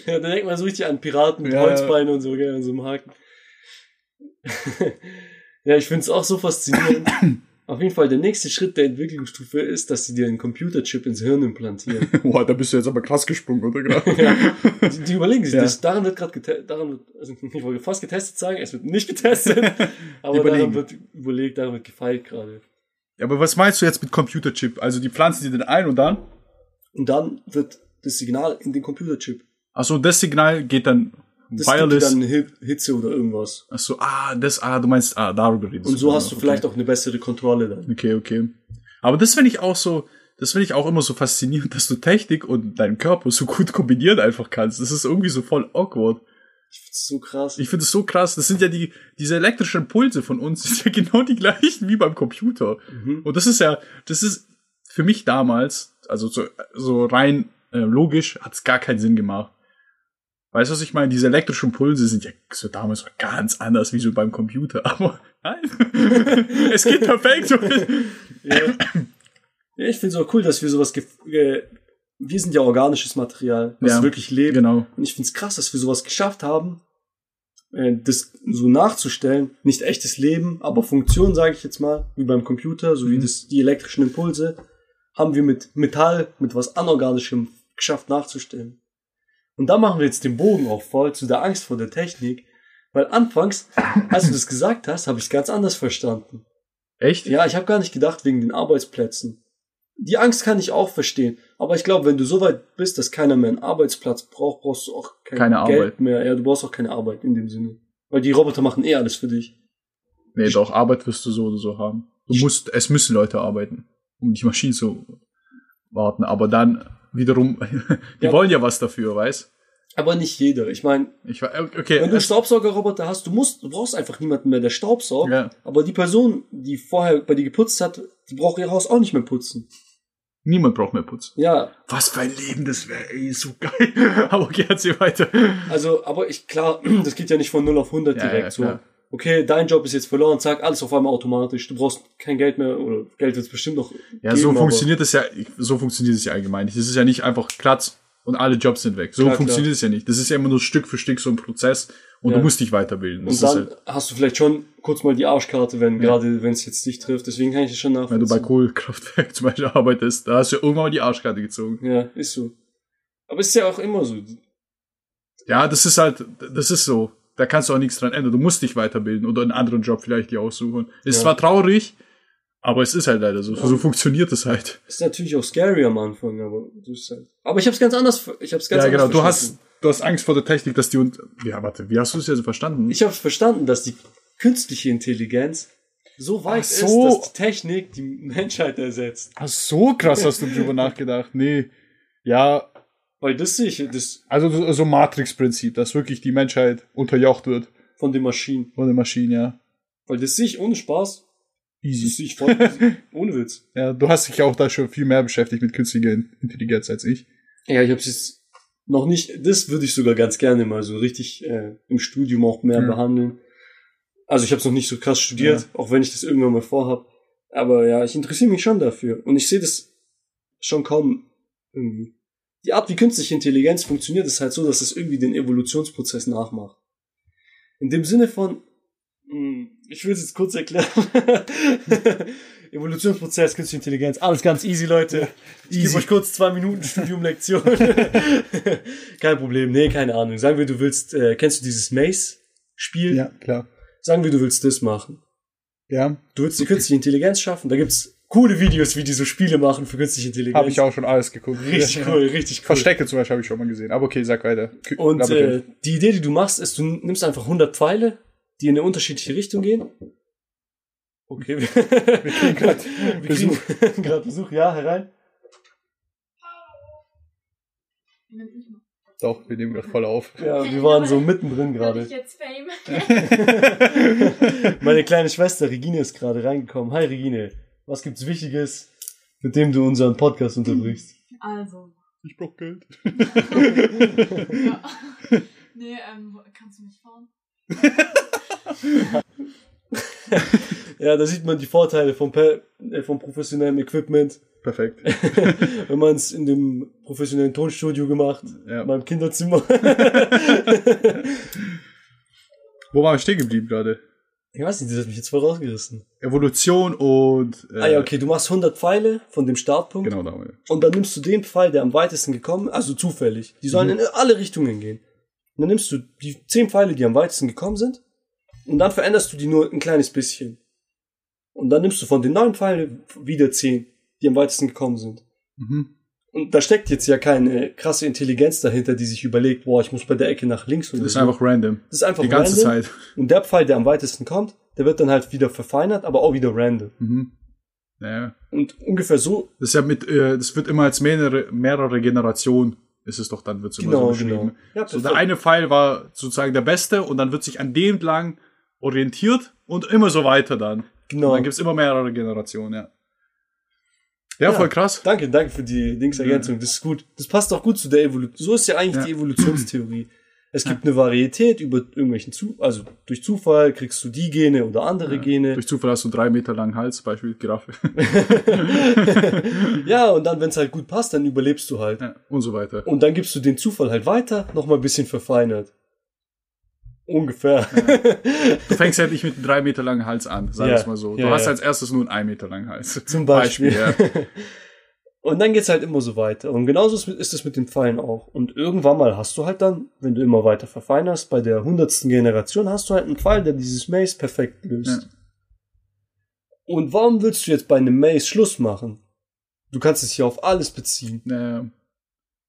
Ja, da denkt man so richtig an Piraten mit Ja, Holzbeinen und so, gell, an so einem Haken. ja, ich find's auch so faszinierend. Auf jeden Fall, der nächste Schritt der Entwicklungsstufe ist, dass sie dir einen Computerchip ins Hirn implantieren. Boah, da bist du jetzt aber krass gesprungen, oder? Genau. die, die überlegen sich Ja. das. Daran wird gerade getestet, daran wird, also ich wollte fast getestet sagen, es wird nicht getestet, aber Überlegen. daran wird überlegt, daran wird gefeilt gerade. Ja, aber was meinst du jetzt mit Computerchip? Also die pflanzen die den ein und dann? Und dann wird das Signal in den Computerchip. Achso, das Signal geht dann Das gibt wireless. dann Hi- Hitze oder irgendwas. Achso, ah, das, ah, du meinst, ah, darüber redest Und so hast du okay. vielleicht auch eine bessere Kontrolle dann. Okay, okay. Aber das finde ich auch so, das finde ich auch immer so faszinierend, dass du Technik und deinen Körper so gut kombinieren einfach kannst. Das ist irgendwie so voll awkward. Ich find's so krass. Ich finde es so krass. Das sind ja die, diese elektrischen Impulse von uns, sind ja genau die gleichen wie beim Computer. Mhm. Und das ist ja, das ist für mich damals, also so, so rein äh, logisch, hat es gar keinen Sinn gemacht. Weißt du, was ich meine? Diese elektrischen Impulse sind ja so damals ganz anders wie so beim Computer. Aber nein, es geht perfekt. Ja. ja, ich finde es auch cool, dass wir sowas. Äh, wir sind ja organisches Material, was Ja, wirklich lebt. genau. Und ich finde es krass, dass wir sowas geschafft haben, äh, das so nachzustellen. Nicht echtes Leben, aber Funktion, sage ich jetzt mal, wie beim Computer, so wie Mhm. das, die elektrischen Impulse, haben wir mit Metall, mit was Anorganischem geschafft nachzustellen. Und da machen wir jetzt den Bogen auch voll zu der Angst vor der Technik. Weil anfangs, als du das gesagt hast, habe ich es ganz anders verstanden. Echt? Ja, ich habe gar nicht gedacht wegen den Arbeitsplätzen. Die Angst kann ich auch verstehen, aber ich glaube, wenn du so weit bist, dass keiner mehr einen Arbeitsplatz braucht, brauchst du auch kein Keine Geld Arbeit. mehr. Ja, du brauchst auch keine Arbeit in dem Sinne. Weil die Roboter machen eh alles für dich. Nee, doch, Arbeit wirst du so oder so haben. Du musst, es müssen Leute arbeiten, um die Maschinen zu warten. Aber dann wiederum, die Ja. wollen ja was dafür, weißt? Aber nicht jeder. Ich meine, Ich war, okay. wenn du Staubsaugerroboter hast, du musst, du brauchst einfach niemanden mehr, der Staubsaugt. ja. Aber die Person, die vorher bei dir geputzt hat, die braucht ihr Haus auch nicht mehr putzen. Niemand braucht mehr Putz. Ja, Was für ein Leben das wäre, ey, so geil. Aber okay, erzähl weiter. also, aber ich, klar, das geht ja nicht von 0 auf 100 Ja, direkt. ja, so. Okay, dein Job ist jetzt verloren, zack, alles auf einmal automatisch. Du brauchst kein Geld mehr, oder Geld wird es bestimmt noch Ja, geben, so funktioniert es ja, so funktioniert es ja allgemein nicht. Das ist ja nicht einfach Platz und alle Jobs sind weg. So Klar, funktioniert klar. es ja nicht. Das ist ja immer nur Stück für Stück so ein Prozess und Ja. du musst dich weiterbilden. Das Und dann halt, hast du vielleicht schon kurz mal die Arschkarte, wenn gerade wenn es jetzt dich trifft. Deswegen kann ich das schon wenn du nachvollziehen. bei Kohlekraftwerk zum Beispiel arbeitest, da hast du ja irgendwann mal die Arschkarte gezogen. ja, ist so. Aber ist ja auch immer so. Ja, das ist halt, das ist so. Da kannst du auch nichts dran ändern. Du musst dich weiterbilden oder einen anderen Job vielleicht dir aussuchen. Ist Ja. zwar traurig, aber es ist halt leider so. So funktioniert es halt. Ist natürlich auch scary am Anfang, aber du ist halt. Aber ich hab's ganz anders, ich hab's ganz ja, genau. anders Du hast, du hast Angst vor der Technik, dass die und, ja, warte, wie hast du es jetzt verstanden? Ich hab's verstanden, dass die künstliche Intelligenz so weit so. ist, dass die Technik die Menschheit ersetzt. Ach, so krass hast du drüber nachgedacht. Nee. Ja, Weil das sehe ich, das also so- so Matrix-Prinzip, dass wirklich die Menschheit unterjocht wird von den Maschinen. von der Maschine, ja. Weil das sehe ich ohne Spaß. Das Easy. sehe ich voll, ohne Witz. Ja, du hast dich ja auch da schon viel mehr beschäftigt mit künstlicher Intelligenz als ich. Ja, ich hab's jetzt noch nicht, das würde ich sogar ganz gerne mal so richtig äh, im Studium auch mehr Mhm. behandeln. Also ich habe es noch nicht so krass studiert, auch wenn ich das irgendwann mal vorhab. Aber ja, ich interessiere mich schon dafür. Und ich sehe das schon kaum irgendwie. Die Art, wie künstliche Intelligenz funktioniert, ist halt so, dass es irgendwie den Evolutionsprozess nachmacht. In dem Sinne von, mh, ich will es jetzt kurz erklären. Evolutionsprozess, künstliche Intelligenz, alles ganz easy, Leute. Ich gebe Easy. euch kurz zwei Minuten Studiumlektion. Kein Problem, nee, keine Ahnung. Sagen wir, du willst, äh, kennst du dieses Maze-Spiel? Ja, klar. Sagen wir, du willst das machen. Ja, Du willst die künstliche Intelligenz schaffen. Da gibt's coole Videos, wie die so Spiele machen für künstliche Intelligenz. habe ich auch schon alles geguckt. Richtig cool, richtig cool. Verstecke zum Beispiel habe ich schon mal gesehen. Aber okay, sag weiter. Kü- Und äh, die Idee, die du machst, ist, du nimmst einfach 100 Pfeile, die in eine unterschiedliche Richtung gehen. Okay, wir, kriegen grad wir kriegen gerade Besuch. Ja, herein. Wie nennt mich mal? Doch, wir nehmen gerade voll auf. Ja, wir waren so mittendrin gerade. ich jetzt Fame? Meine kleine Schwester Regine ist gerade reingekommen. Hi Regine, was gibt's Wichtiges, mit dem du unseren Podcast unterbrichst? Also, Ich brauch Geld. ja. Nee, ähm, kannst du mich fahren? Ja, da sieht man die Vorteile vom, per äh, vom professionellen Equipment. Perfekt. Wenn man es in dem professionellen Tonstudio gemacht, Ja. in meinem Kinderzimmer. Wo waren wir stehen geblieben gerade? Ich weiß nicht, das hat mich jetzt voll rausgerissen. Evolution und. Äh, ah ja, okay, du machst 100 Pfeile von dem Startpunkt Genau, da haben wir. und dann nimmst du den Pfeil, der am weitesten gekommen also zufällig. Die sollen Mhm. in alle Richtungen gehen. Und dann nimmst du die 10 Pfeile, die am weitesten gekommen sind und dann veränderst du die nur ein kleines bisschen. Und dann nimmst du von den neun Pfeilen wieder 10, die am weitesten gekommen sind. Mhm. Und da steckt jetzt ja keine krasse Intelligenz dahinter, die sich überlegt, boah, ich muss bei der Ecke nach links oder Das ist so. einfach random. das ist einfach Die ganze random. Zeit. Und der Pfeil, der am weitesten kommt, der wird dann halt wieder verfeinert, aber auch wieder random. Mhm. Naja. Und ungefähr so, Das ist ja mit, äh, das wird immer als mehrere, mehrere Generationen, ist es doch dann, wird es immer genau, so beschrieben. genau. Ja, So, der eine Pfeil war sozusagen der beste und dann wird sich an dem entlang orientiert und immer so weiter dann. genau. Und dann gibt's immer mehrere Generationen, ja. Ja, Ja. voll krass. Danke, danke für die Dingsergänzung. Das ist gut. Das passt auch gut zu der Evolution. So ist ja eigentlich Ja. die Evolutionstheorie. Es gibt eine Varietät über irgendwelchen Zu, also durch Zufall kriegst du die Gene oder andere Gene. Durch Zufall hast du einen drei Meter langen Hals, Beispiel Giraffe. ja, und dann, wenn es halt gut passt, dann überlebst du halt. ja, und so weiter. Und dann gibst du den Zufall halt weiter, nochmal ein bisschen verfeinert. Ungefähr. Du fängst halt nicht mit einem drei Meter langen Hals an, sag Ja. es mal so. Du Ja, hast ja. als erstes nur einen ein Meter langen Hals. Zum Beispiel. ja. Und dann geht's halt immer so weiter. Und genauso ist- es mit den Pfeilen auch. Und irgendwann mal hast du halt dann, wenn du immer weiter verfeinerst, bei der hundertsten Generation hast du halt einen Pfeil, der dieses Maze perfekt löst. Ja. Und warum willst du jetzt bei einem Maze Schluss machen? Du kannst es hier auf alles beziehen. Naja,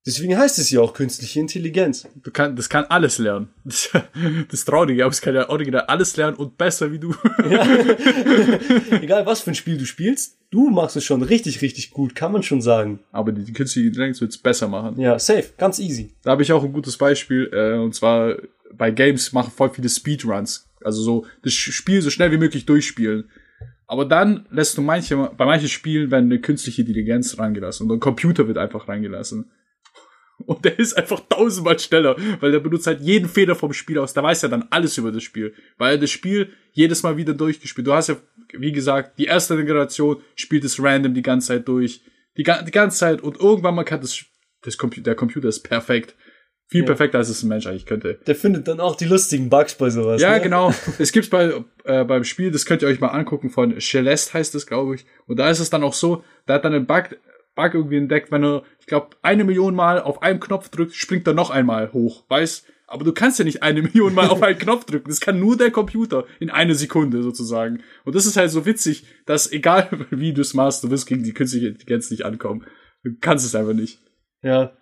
Deswegen heißt es ja auch künstliche Intelligenz. du kann, das kann alles lernen. Das, das ist traurig, aber es kann ja original alles lernen und besser wie du. Ja. Egal was für ein Spiel du spielst, du machst es schon richtig, richtig gut, kann man schon sagen. Aber die, die künstliche Intelligenz wird's besser machen. Ja, safe, ganz easy. Da habe ich auch ein gutes Beispiel, äh, und zwar bei Games machen voll viele Speedruns. Also so das Spiel so schnell wie möglich durchspielen. Aber dann lässt du manche, bei manchen Spielen werden eine künstliche Intelligenz reingelassen und ein Computer wird einfach reingelassen. Und der ist einfach tausendmal schneller, weil der benutzt halt jeden Fehler vom Spiel aus. Der weiß ja dann alles über das Spiel, weil er das Spiel jedes Mal wieder durchgespielt. Du hast ja, wie gesagt, die erste Generation spielt es random die ganze Zeit durch. Die, die ganze Zeit und irgendwann mal kann das, das Computer, der Computer ist perfekt. Viel Ja. perfekter, als es ein Mensch eigentlich könnte. Der findet dann auch die lustigen Bugs bei sowas. Ja, ne? genau. Es gibt's bei äh, beim Spiel, das könnt ihr euch mal angucken von Celeste heißt es, glaube ich. Und da ist es dann auch so, da hat dann einen Bug, Bug irgendwie entdeckt, wenn er, ich glaube, eine Million Mal auf einen Knopf drückt, springt er noch einmal hoch, weißt? Aber du kannst ja nicht eine Million Mal auf einen Knopf drücken. Das kann nur der Computer in eine Sekunde sozusagen. Und das ist halt so witzig, dass egal wie du es machst, du wirst gegen die künstliche Intelligenz nicht ankommen. Du kannst es einfach nicht. Ja.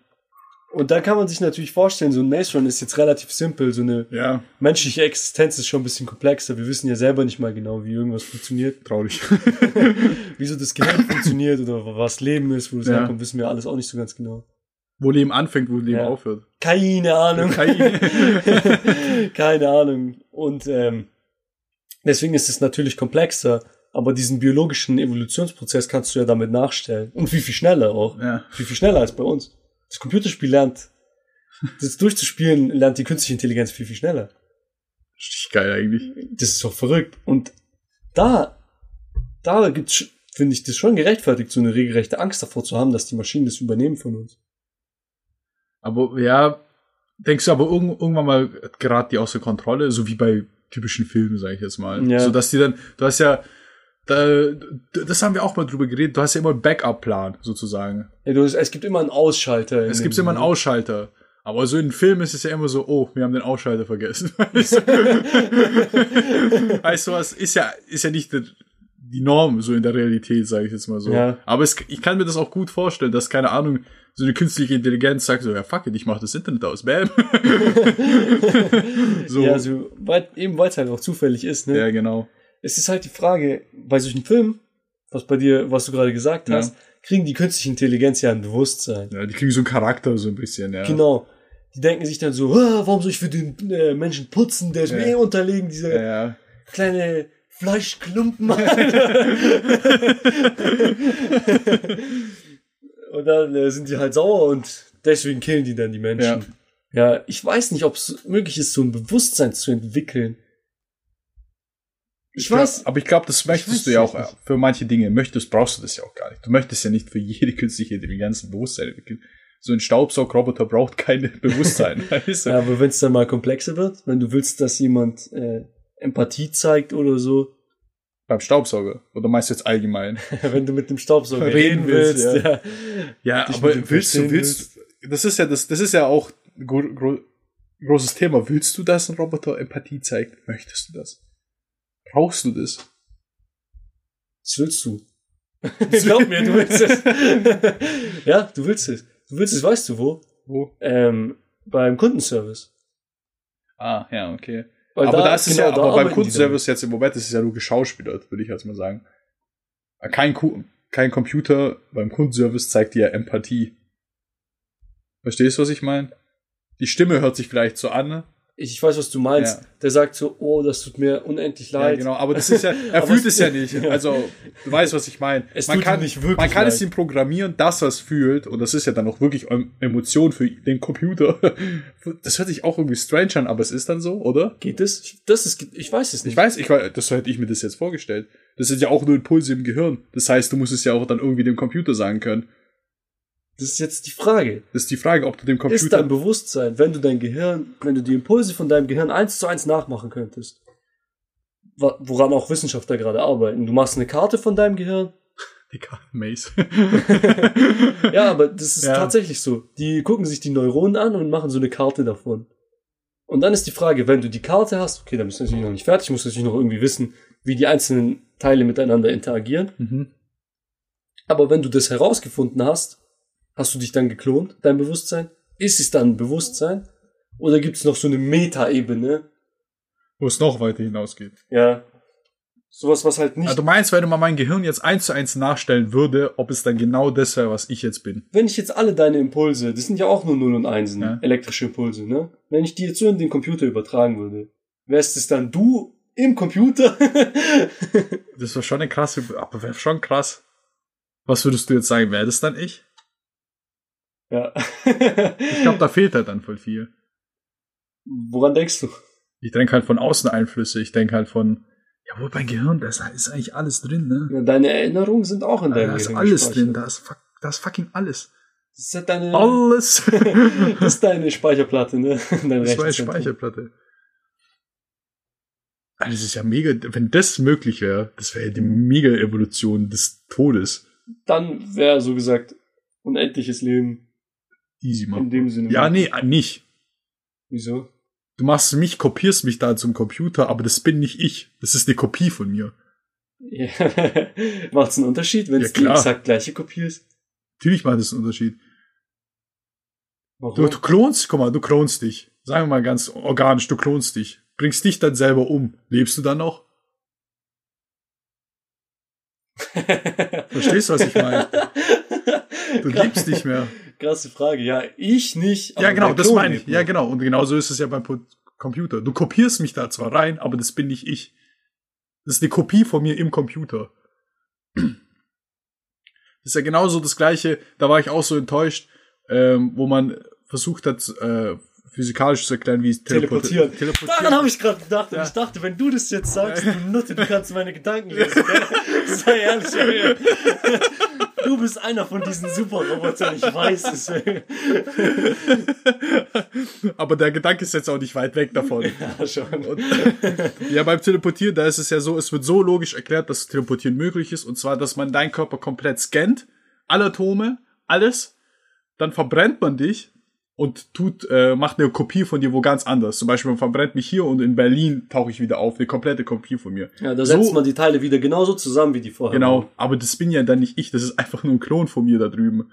Und da kann man sich natürlich vorstellen, so ein Maze Run ist jetzt relativ simpel, so eine Ja, menschliche Existenz ist schon ein bisschen komplexer. Wir wissen ja selber nicht mal genau, wie irgendwas funktioniert. traurig. Wieso das Gehirn funktioniert oder was Leben ist, wo das Ja. herkommt, wissen wir alles auch nicht so ganz genau. wo Leben anfängt, wo Leben Ja. aufhört. Keine Ahnung. Keine- Keine Ahnung. Und ähm, deswegen ist es natürlich komplexer, aber diesen biologischen Evolutionsprozess kannst du ja damit nachstellen. Und wie viel schneller auch. Ja. Wie viel schneller als bei uns. Das Computerspiel lernt, das durchzuspielen, lernt die künstliche Intelligenz viel, viel schneller. Richtig geil eigentlich. Das ist doch verrückt. Und da, da gibt's, finde ich das schon gerechtfertigt, so eine regelrechte Angst davor zu haben, dass die Maschinen das übernehmen von uns. Aber ja, denkst du aber irgend, irgendwann mal gerade die außer Kontrolle, so wie bei typischen Filmen, sage ich jetzt mal. Ja. So dass die dann, du hast ja, da, das haben wir auch mal drüber geredet, du hast ja immer einen Backup-Plan sozusagen. Ja, du, es gibt immer einen Ausschalter. Es gibt immer einen. Ausschalter. Aber so in Filmen ist es ja immer so, oh, wir haben den Ausschalter vergessen. weißt du, was, ist ja, ist ja nicht die Norm so in der Realität, sage ich jetzt mal so. Ja. Aber es, ich kann mir das auch gut vorstellen, dass, keine Ahnung, so eine künstliche Intelligenz sagt so, ja fuck it, ich mach das Internet aus, bam. so. Ja, so, weil, eben weil es halt auch zufällig ist, ne? ja, genau. Es ist halt die Frage, bei solchen Filmen, was bei dir, was du gerade gesagt Ja. hast, kriegen die künstliche Intelligenz ja ein Bewusstsein. Ja, die kriegen so einen Charakter so ein bisschen, ja. Genau. Die denken sich dann so, ah, warum soll ich für den äh, Menschen putzen, der ist mir Ja. eh unterlegen, dieser Ja, ja. kleine Fleischklumpen. und dann äh, sind die halt sauer und deswegen killen die dann die Menschen. Ja, ich weiß nicht, ob es möglich ist, so ein Bewusstsein zu entwickeln. Ich weiß, Aber ich glaube, das möchtest du ja auch nicht. für manche Dinge. Möchtest, brauchst du das ja auch gar nicht. Du möchtest ja nicht für jede künstliche Intelligenz ein Bewusstsein entwickeln. So ein Staubsaugroboter braucht kein Bewusstsein. weißt du? ja, aber wenn es dann mal komplexer wird, wenn du willst, dass jemand äh, Empathie zeigt oder so, Beim Staubsauger. Oder meinst du jetzt allgemein? wenn du mit dem Staubsauger Reden reden willst, willst, ja. Ja, Dich aber willst du, willst, das ist ja das, das ist ja auch ein gro gro großes Thema. Willst du, dass ein Roboter Empathie zeigt? Möchtest du das? Brauchst du das? Das willst du. Glaub mir, du willst es. ja, du willst es. Du willst es, weißt du wo? Wo? Ähm, beim Kundenservice. Ah, ja, okay. Weil aber da, ist es genau, ja, da aber beim Kundenservice jetzt im Moment ist es ja nur geschauspielert, würde ich jetzt mal sagen. Kein, Ku kein Computer beim Kundenservice zeigt dir Empathie. Verstehst du, was ich meine? Die Stimme hört sich vielleicht so an. Ich, weiß, was du meinst. Ja. Der sagt so, oh, das tut mir unendlich Ja, leid. genau, aber das ist ja, er fühlt es- es ja nicht. Also, du weißt, was ich meine. Es man tut kann, nicht wirklich man kann es leid. ihm programmieren, dass er es fühlt, und das ist ja dann auch wirklich em- Emotion für den Computer. Das hört sich auch irgendwie strange an, aber es ist dann so, oder? Geht das? Das ist, ich weiß es nicht. Ich weiß, ich weiß, das hätte ich mir das jetzt vorgestellt. Das sind ja auch nur Impulse im Gehirn. Das heißt, du musst es ja auch dann irgendwie dem Computer sagen können. Das ist jetzt die Frage. Das ist die Frage, ob du dem Ist Computer. dein Bewusstsein, wenn du dein Gehirn, wenn du die Impulse von deinem Gehirn eins zu eins nachmachen könntest, woran auch Wissenschaftler gerade arbeiten. Du machst eine Karte von deinem Gehirn. Digga, Maze. Ja, aber das ist Ja. tatsächlich so. Die gucken sich die Neuronen an und machen so eine Karte davon. Und dann ist die Frage, wenn du die Karte hast, okay, dann bist du natürlich noch nicht fertig, musst natürlich noch irgendwie wissen, wie die einzelnen Teile miteinander interagieren. mhm. Aber wenn du das herausgefunden hast, hast du dich dann geklont, dein Bewusstsein? Ist es dann Bewusstsein? Oder gibt es noch so eine Metaebene? Wo es noch weiter hinausgeht. Ja. Sowas, was halt nicht. Also du meinst, wenn du mal mein Gehirn jetzt eins zu eins nachstellen würde, ob es dann genau das wäre, was ich jetzt bin. wenn ich jetzt alle deine Impulse, das sind ja auch nur Null und Einsen, Ja. elektrische Impulse, ne? Wenn ich die jetzt so in den Computer übertragen würde, wärst es dann du im Computer? Das wäre schon eine krasse, aber wäre schon krass. Was würdest du jetzt sagen, wäre das dann ich? Ja. Ich glaube, da fehlt halt dann voll viel. Woran denkst du? Ich denke halt von außen Einflüsse, ich denke halt von, ja, wo beim Gehirn, da ist, ist eigentlich alles drin, ne? Ja, Deine Erinnerungen sind auch in deinem Da ist Gehirn alles gespeichert. drin, da ist, fuck, da ist fucking alles. Das ist halt deine, Alles! das ist deine Speicherplatte, ne? Dein Das war eine Rechenzentrum. Speicherplatte. Ah, Das ist ja mega, wenn das möglich wäre, das wäre ja die Mega-Evolution des Todes. Dann wäre so gesagt unendliches Leben. Easy, In Mann. dem Sinne. Ja, nee, nicht. Wieso? Du machst mich, kopierst mich da zum Computer, aber das bin nicht ich. Das ist eine Kopie von mir. Ja. Macht's einen Unterschied, wenn Ja, es die exakt gleiche Kopie ist? Natürlich macht das einen Unterschied. Warum? Du, du klonst, guck mal, du klonst dich. Sagen wir mal ganz organisch, du klonst dich. Bringst dich dann selber um. Lebst du dann noch? Verstehst du, was ich meine? Du lebst nicht mehr. Krasse Frage. Ja, ich nicht. Ja, aber genau, der das meine ich. Ja, noch. genau. Und genauso ist es ja beim Computer. Du kopierst mich da zwar rein, aber das bin nicht ich. Das ist eine Kopie von mir im Computer. Das ist ja genauso das Gleiche. Da war ich auch so enttäuscht, ähm, wo man versucht hat, äh, physikalisch zu erklären, wie es teleport- Teleportieren. teleportieren. Daran habe ich gerade gedacht. Und Ja. ich dachte, wenn du das jetzt sagst, du Nutte, du kannst meine Gedanken lesen. gell? Sei ehrlich. Du bist einer von diesen Superrobotern, ich weiß es. aber der Gedanke ist jetzt auch nicht weit weg davon. Ja, schon. Und, ja, beim Teleportieren, da ist es ja so, es wird so logisch erklärt, dass Teleportieren möglich ist. Und zwar, dass man deinen Körper komplett scannt, alle Atome, alles, dann verbrennt man dich und tut, äh, macht eine Kopie von dir wo ganz anders. Zum Beispiel, man verbrennt mich hier und in Berlin tauche ich wieder auf, eine komplette Kopie von mir. Ja, da So- setzt man die Teile wieder genauso zusammen, wie die vorher Genau, aber das bin ja dann nicht ich, das ist einfach nur ein Klon von mir da drüben.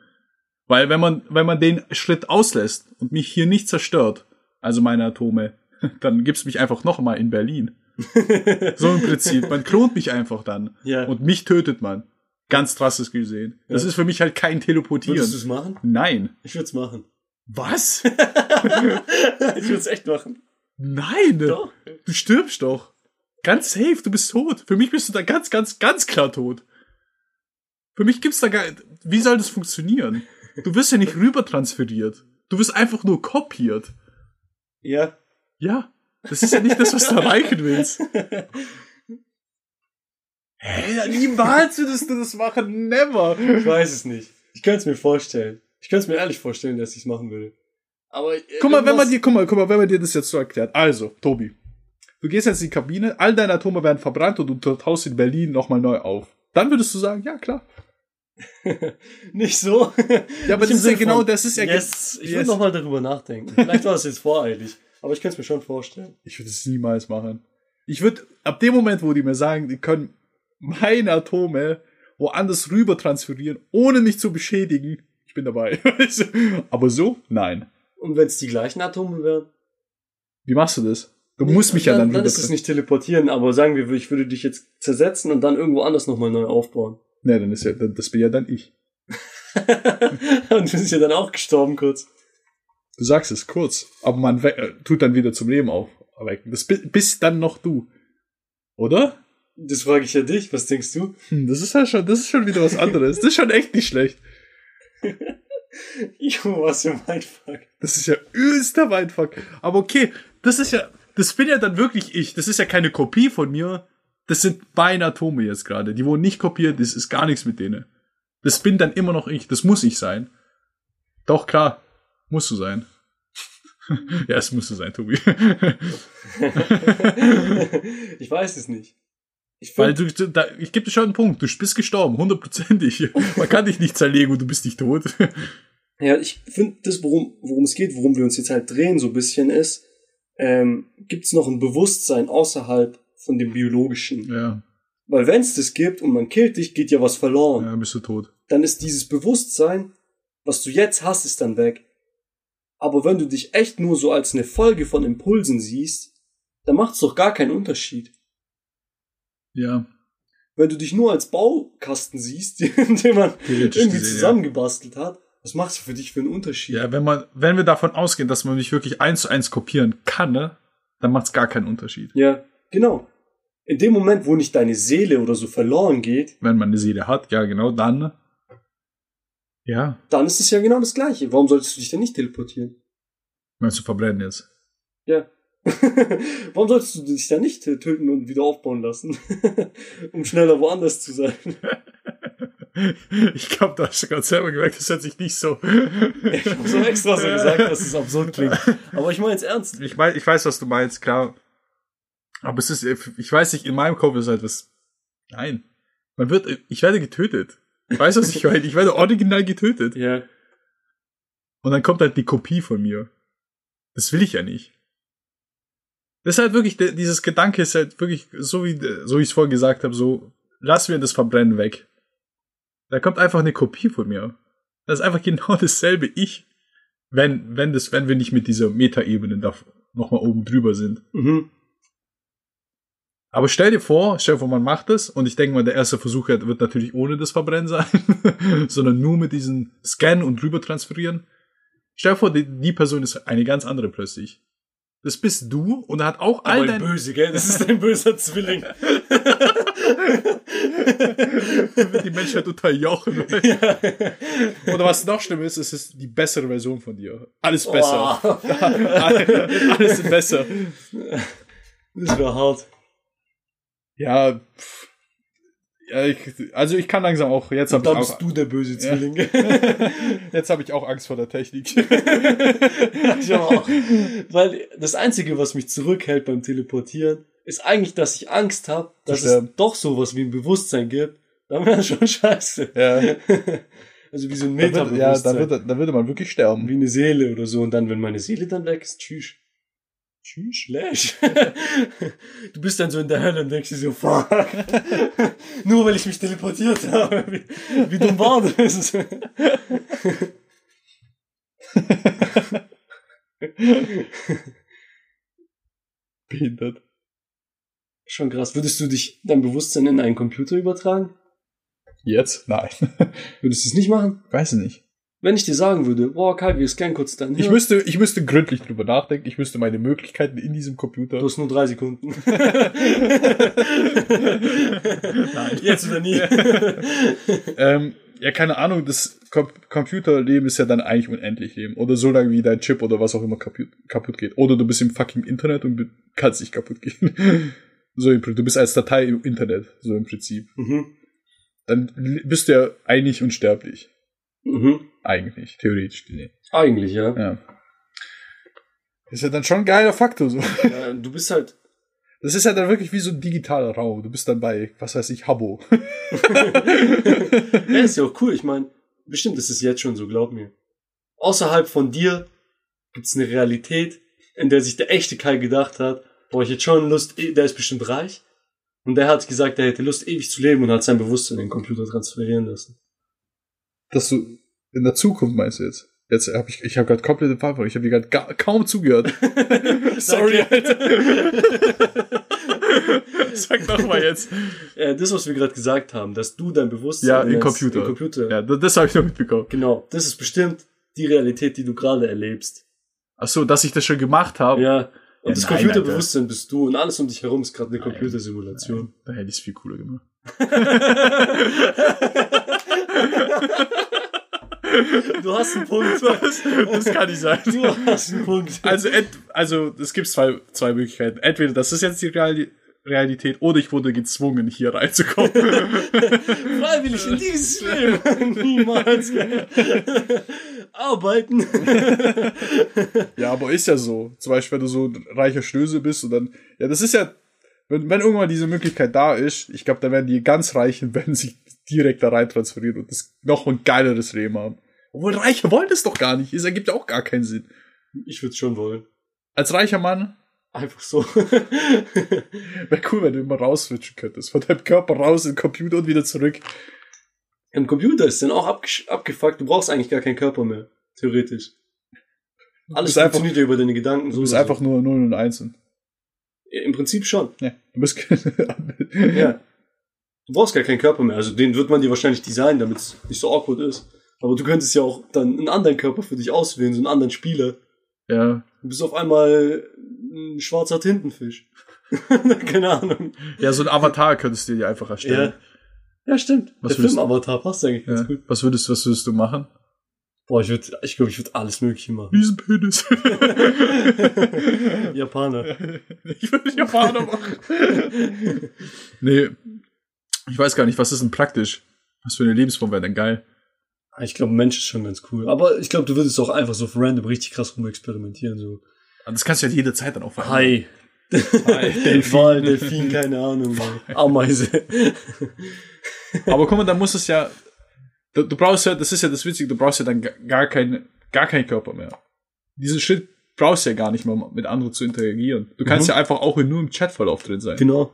Weil wenn man, wenn man den Schritt auslässt und mich hier nicht zerstört, also meine Atome, dann gibt's mich einfach noch mal in Berlin. so im Prinzip. Man klont mich einfach dann. Ja. Und mich tötet man. Ganz drastisch gesehen. Das Ja. ist für mich halt kein Teleportieren. Würdest du es machen? Nein. Ich würde es machen. Was? ich würde es echt machen. Nein. Doch. Du stirbst doch. Ganz safe, du bist tot. Für mich bist du da ganz, ganz, ganz klar tot. Für mich gibt's da gar, wie soll das funktionieren? Du wirst ja nicht rüber transferiert. Du wirst einfach nur kopiert. Ja. Ja. Das ist ja nicht das, was du erreichen willst. Hä, niemals würdest du das machen. Never. Ich weiß es nicht. Ich könnte es mir vorstellen. Ich könnte es mir ehrlich vorstellen, dass ich es machen würde. Aber Guck mal, wenn man dir, guck mal, guck mal, wenn man dir das jetzt so erklärt. Also, Tobi. Du gehst jetzt in die Kabine, all deine Atome werden verbrannt und du tauchst in Berlin nochmal neu auf. Dann würdest du sagen, ja, klar. nicht so. Ja, aber das ist ja genau, das ist ja, Yes, ich yes. würde noch mal darüber nachdenken. Vielleicht war es jetzt voreilig, aber ich könnte es mir schon vorstellen. Ich würde es niemals machen. Ich würde, ab dem Moment, wo die mir sagen, die können meine Atome woanders rüber transferieren, ohne mich zu beschädigen, ich bin dabei. Aber so? Nein. Und wenn es die gleichen Atome wären? Wie machst du das? Du musst mich ja dann, dann ist es nicht teleportieren, aber sagen wir, ich würde dich jetzt zersetzen und dann irgendwo anders nochmal neu aufbauen. Nee, dann ist ja, dann- das bin ja dann ich. und du bist ja dann auch gestorben kurz. Du sagst es kurz, aber man äh, tut dann wieder zum Leben aufwecken. Das bi- bist dann noch du. Oder? Das frage ich ja dich, was denkst du? Hm, das ist ja schon, das ist schon wieder was anderes. Das ist schon echt nicht schlecht. Jo, was für mein Fuck. Das ist ja übelster Mindfuck. Aber okay, das ist ja, das bin ja dann wirklich ich. Das ist ja keine Kopie von mir. Das sind meine Atome jetzt gerade. Die wurden nicht kopiert, das ist gar nichts mit denen. Das bin dann immer noch ich. Das muss ich sein. Doch, klar. Musst du sein. ja, es musst du sein, Tobi. ich weiß es nicht. Ich Weil du, da, ich gebe dir schon einen Punkt. Du bist gestorben, hundertprozentig. Man kann dich nicht zerlegen und du bist nicht tot. ja, ich finde, das, worum, worum es geht, worum wir uns jetzt halt drehen, so ein bisschen ist, ähm, gibt es noch ein Bewusstsein außerhalb von dem biologischen. ja, Weil wenn es das gibt und man killt dich, geht ja was verloren. ja, bist du tot. Dann ist dieses Bewusstsein, was du jetzt hast, ist dann weg. Aber wenn du dich echt nur so als eine Folge von Impulsen siehst, dann macht es doch gar keinen Unterschied. Ja, Wenn du dich nur als Baukasten siehst, den man irgendwie gesehen, ja. zusammengebastelt hat, was macht es für dich für einen Unterschied? Ja, wenn man, wenn wir davon ausgehen, dass man mich wirklich eins zu eins kopieren kann, ne, dann macht's gar keinen Unterschied. Ja, genau. In dem Moment, wo nicht deine Seele oder so verloren geht, Wenn man eine Seele hat, ja, genau, dann. Ja, dann ist es ja genau das Gleiche. Warum solltest du dich denn nicht teleportieren? meinst du verbrennen jetzt? Ja. Warum solltest du dich dann nicht töten und wieder aufbauen lassen? um schneller woanders zu sein. Ich glaube, da hast du gerade selber gemerkt, das hört sich nicht so. Ich habe so extra so gesagt, dass es absurd klingt. Aber ich meine es ernst. Ich, mein, ich weiß, was du meinst, klar. Aber es ist, ich weiß nicht, in meinem Kopf ist halt was. Nein. Man wird, ich werde getötet. Weißt du, was ich meine? Ich werde original getötet. Ja. Und dann kommt halt die Kopie von mir. Das will ich ja nicht. Das ist halt wirklich, dieses Gedanke ist halt wirklich, so wie, so wie ich es vorhin gesagt habe, so, lass mir das Verbrennen weg. Da kommt einfach eine Kopie von mir. Das ist einfach genau dasselbe Ich. Wenn, wenn das, wenn wir nicht mit dieser Metaebene da nochmal oben drüber sind. Mhm. Aber stell dir vor, stell dir vor, man macht das und ich denke mal, der erste Versuch wird natürlich ohne das Verbrennen sein, sondern nur mit diesem Scan und drüber transferieren. Stell dir vor, die, die Person ist eine ganz andere plötzlich. Das bist du und er hat auch all dein... böse, gell? Das ist ein böser Zwilling. die Menschheit unterjochen. Oder was noch schlimmer ist, es ist die bessere Version von dir. Alles besser. Boah, Alles besser. das wäre hart. Ja, pff. Ja ich, also ich kann langsam auch, jetzt habe ich bist auch, du der böse Zwilling. jetzt habe ich auch Angst vor der Technik. ich auch. Weil das Einzige, was mich zurückhält beim Teleportieren, ist eigentlich, dass ich Angst habe, dass es doch sowas wie ein Bewusstsein gibt. Dann wäre schon scheiße. ja. Also wie so ein wird, ja, Metabewusstsein. da würde, da würde man wirklich sterben. wie eine Seele oder so. Und dann, wenn meine Seele dann weg ist, tschüss. Tschüss, Slash. du bist dann so in der Hölle und denkst dir so, fuck. Nur weil ich mich teleportiert habe. Wie, wie dumm war das? Behindert. Schon krass. Würdest du dich dein Bewusstsein in einen Computer übertragen? Jetzt? Nein. Würdest du es nicht machen? Weiß ich nicht. Wenn ich dir sagen würde, boah, Kai, wir scannen kurz dein Ich Hirn. müsste, ich müsste gründlich drüber nachdenken. Ich müsste meine Möglichkeiten in diesem Computer. Du hast nur drei Sekunden. Jetzt oder nie. ähm, ja, keine Ahnung, das Com Computerleben ist ja dann eigentlich unendlich Leben. Oder so lange wie dein Chip oder was auch immer kaputt, kaputt geht. Oder du bist im fucking Internet und kannst nicht kaputt gehen. so im Prinzip. Du bist als Datei im Internet, so im Prinzip. mhm. Dann bist du ja eigentlich unsterblich. Mhm. Eigentlich, theoretisch gesehen. Eigentlich, ja. Ja. Ist ja dann schon ein geiler Faktor, so. ja. Du bist halt, Das ist ja dann wirklich wie so ein digitaler Raum. Du bist dann bei, was weiß ich, Habbo. ja, ist ja auch cool. Ich meine, bestimmt ist es jetzt schon so, glaub mir. Außerhalb von dir gibt's eine Realität, in der sich der echte Kai gedacht hat, boah, ich hätte schon Lust, eh, der ist bestimmt reich. Und der hat gesagt, er hätte Lust, ewig zu leben und hat sein Bewusstsein in den Computer transferieren lassen. Dass du in der Zukunft meinst du jetzt? Jetzt habe ich, ich habe gerade komplett den Fall Ich habe dir gerade kaum zugehört. Sorry, Alter. Sag doch mal jetzt. Äh, das, was wir gerade gesagt haben, dass du dein Bewusstsein Ja, im Computer. im Computer. Ja, das, das habe ich noch mitbekommen. Genau, das ist bestimmt die Realität, die du gerade erlebst. Ach so, dass ich das schon gemacht habe. Ja. Und Ja, das nein, Computerbewusstsein bist du und alles um dich herum ist gerade eine Computersimulation. Da hätte ich es viel cooler gemacht. Du hast einen Punkt. Das kann nicht sein. Du hast einen Punkt. Also, also es gibt zwei, zwei Möglichkeiten. Entweder das ist jetzt die Reali Realität oder ich wurde gezwungen, hier reinzukommen. Freiwillig in dieses Leben. Niemals. Arbeiten. ja, aber ist ja so. Zum Beispiel, wenn du so ein reicher Schnösel bist und dann, ja, das ist ja, wenn, wenn irgendwann diese Möglichkeit da ist, ich glaube, dann werden die ganz Reichen, werden sich direkt da rein transferieren und das noch ein geileres Leben haben. Obwohl Reiche wollen das doch gar nicht. Es ergibt ja auch gar keinen Sinn. Ich würde schon wollen. Als reicher Mann Einfach so. wäre cool, wenn du immer rausswitchen könntest. Von deinem Körper raus in den Computer und wieder zurück. Im Computer ist dann auch abgefuckt. Du brauchst eigentlich gar keinen Körper mehr. Theoretisch. Alles einfach- funktioniert ja über deine Gedanken. Du bist oder einfach nur 0 und 1. Ja, Im Prinzip schon. Ja, du bist. Ja. Du brauchst gar keinen Körper mehr. Also den wird man dir wahrscheinlich designen, damit es nicht so awkward ist. Aber du könntest ja auch dann einen anderen Körper für dich auswählen, so einen anderen Spieler. ja. Du bist auf einmal ein schwarzer Tintenfisch. Keine Ahnung. ja, so ein Avatar könntest du dir einfach erstellen. Ja. Ja, stimmt. Was Der würdest- Film-Avatar passt eigentlich ganz Ja. gut. Was würdest, was würdest du machen? Boah, ich würde, ich glaube, ich würde alles Mögliche machen. Riesenpenis. Japaner. ich würde Japaner machen. nee. Ich weiß gar nicht, was ist denn praktisch? Was für eine Lebensform wäre denn geil? Ich glaube, Mensch ist schon ganz cool. Aber ich glaube, du würdest auch einfach so auf random richtig krass rumexperimentieren. So. Das kannst du ja jede Zeit dann auch verändern. Hi. Hi. Delfin. Wal, Delfin, keine Ahnung. Mann. Ameise. Aber guck mal, da muss es ja, Du, du brauchst ja, das ist ja das Witzige, du brauchst ja dann ga- gar keinen, gar keinen Körper mehr. Diesen Schritt brauchst du ja gar nicht mehr, um mit anderen zu interagieren. Du kannst Mhm. ja einfach auch nur im Chatverlauf drin sein. Genau.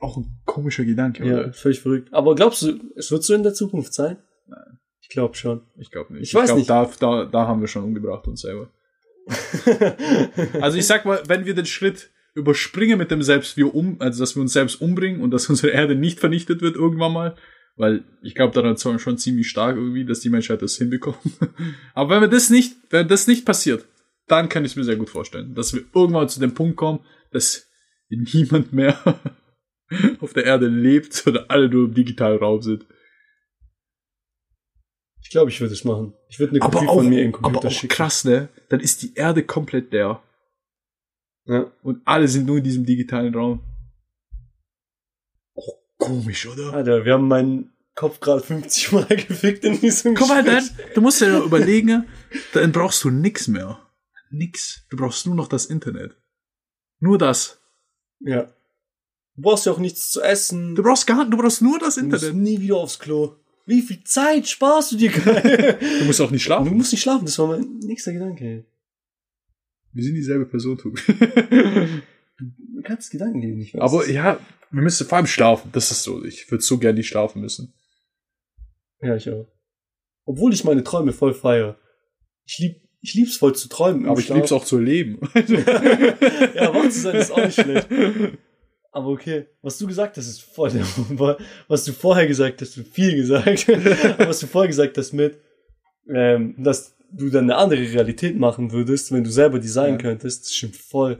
Auch ein komischer Gedanke, Ja, oder? völlig verrückt. Aber glaubst du, es wird so in der Zukunft sein? Nein. Ich glaube schon. Ich glaube nicht. Ich weiß glaub, nicht. Da, da, da haben wir schon umgebracht uns selber. Also ich sag mal, wenn wir den Schritt überspringen mit dem selbst wir um, also dass wir uns selbst umbringen und dass unsere Erde nicht vernichtet wird irgendwann mal, weil ich glaube daran zwar schon ziemlich stark irgendwie, dass die Menschheit das hinbekommt. Aber wenn wir das nicht, wenn das nicht passiert, dann kann ich es mir sehr gut vorstellen, dass wir irgendwann zu dem Punkt kommen, dass niemand mehr auf der Erde lebt, sondern alle nur im digitalen Raum sind. Ich glaube, ich würde es machen. Ich würde eine Aber Kopie auch, von mir in den aber Computer auch schicken. krass, ne? Dann ist die Erde komplett leer. Ja. Und alle sind nur in diesem digitalen Raum. Oh, komisch, oder? Alter, wir haben meinen Kopf gerade 50 Mal gefickt in diesem Guck mal, dann, du musst dir ja überlegen, dann brauchst du nix mehr. Nix. Du brauchst nur noch das Internet. Nur das. Ja. Du brauchst ja auch nichts zu essen. Du brauchst gar, du brauchst nur das Du musst Internet. nie wieder aufs Klo. Wie viel Zeit sparst du dir gerade? Du musst auch nicht du schlafen. musst nicht schlafen, das war mein nächster Gedanke. Wir sind dieselbe Person, Tobi. Du kannst Gedanken leben, nicht wahr? Aber ja, wir müssen vor allem schlafen. Das ist so. Ich würde so gerne nicht schlafen müssen. Ja, ich auch. Obwohl ich meine Träume voll feiere. Ich lieb, ich lieb's voll zu träumen. Aber ich Schlaf. lieb's auch zu leben. ja, wach zu sein ist auch nicht schlecht. Aber okay, was du gesagt hast, ist voll der Was du vorher gesagt hast, du viel gesagt. Was du vorher gesagt hast mit, ähm, dass du dann eine andere Realität machen würdest, wenn du selber designen Ja. könntest, das stimmt voll.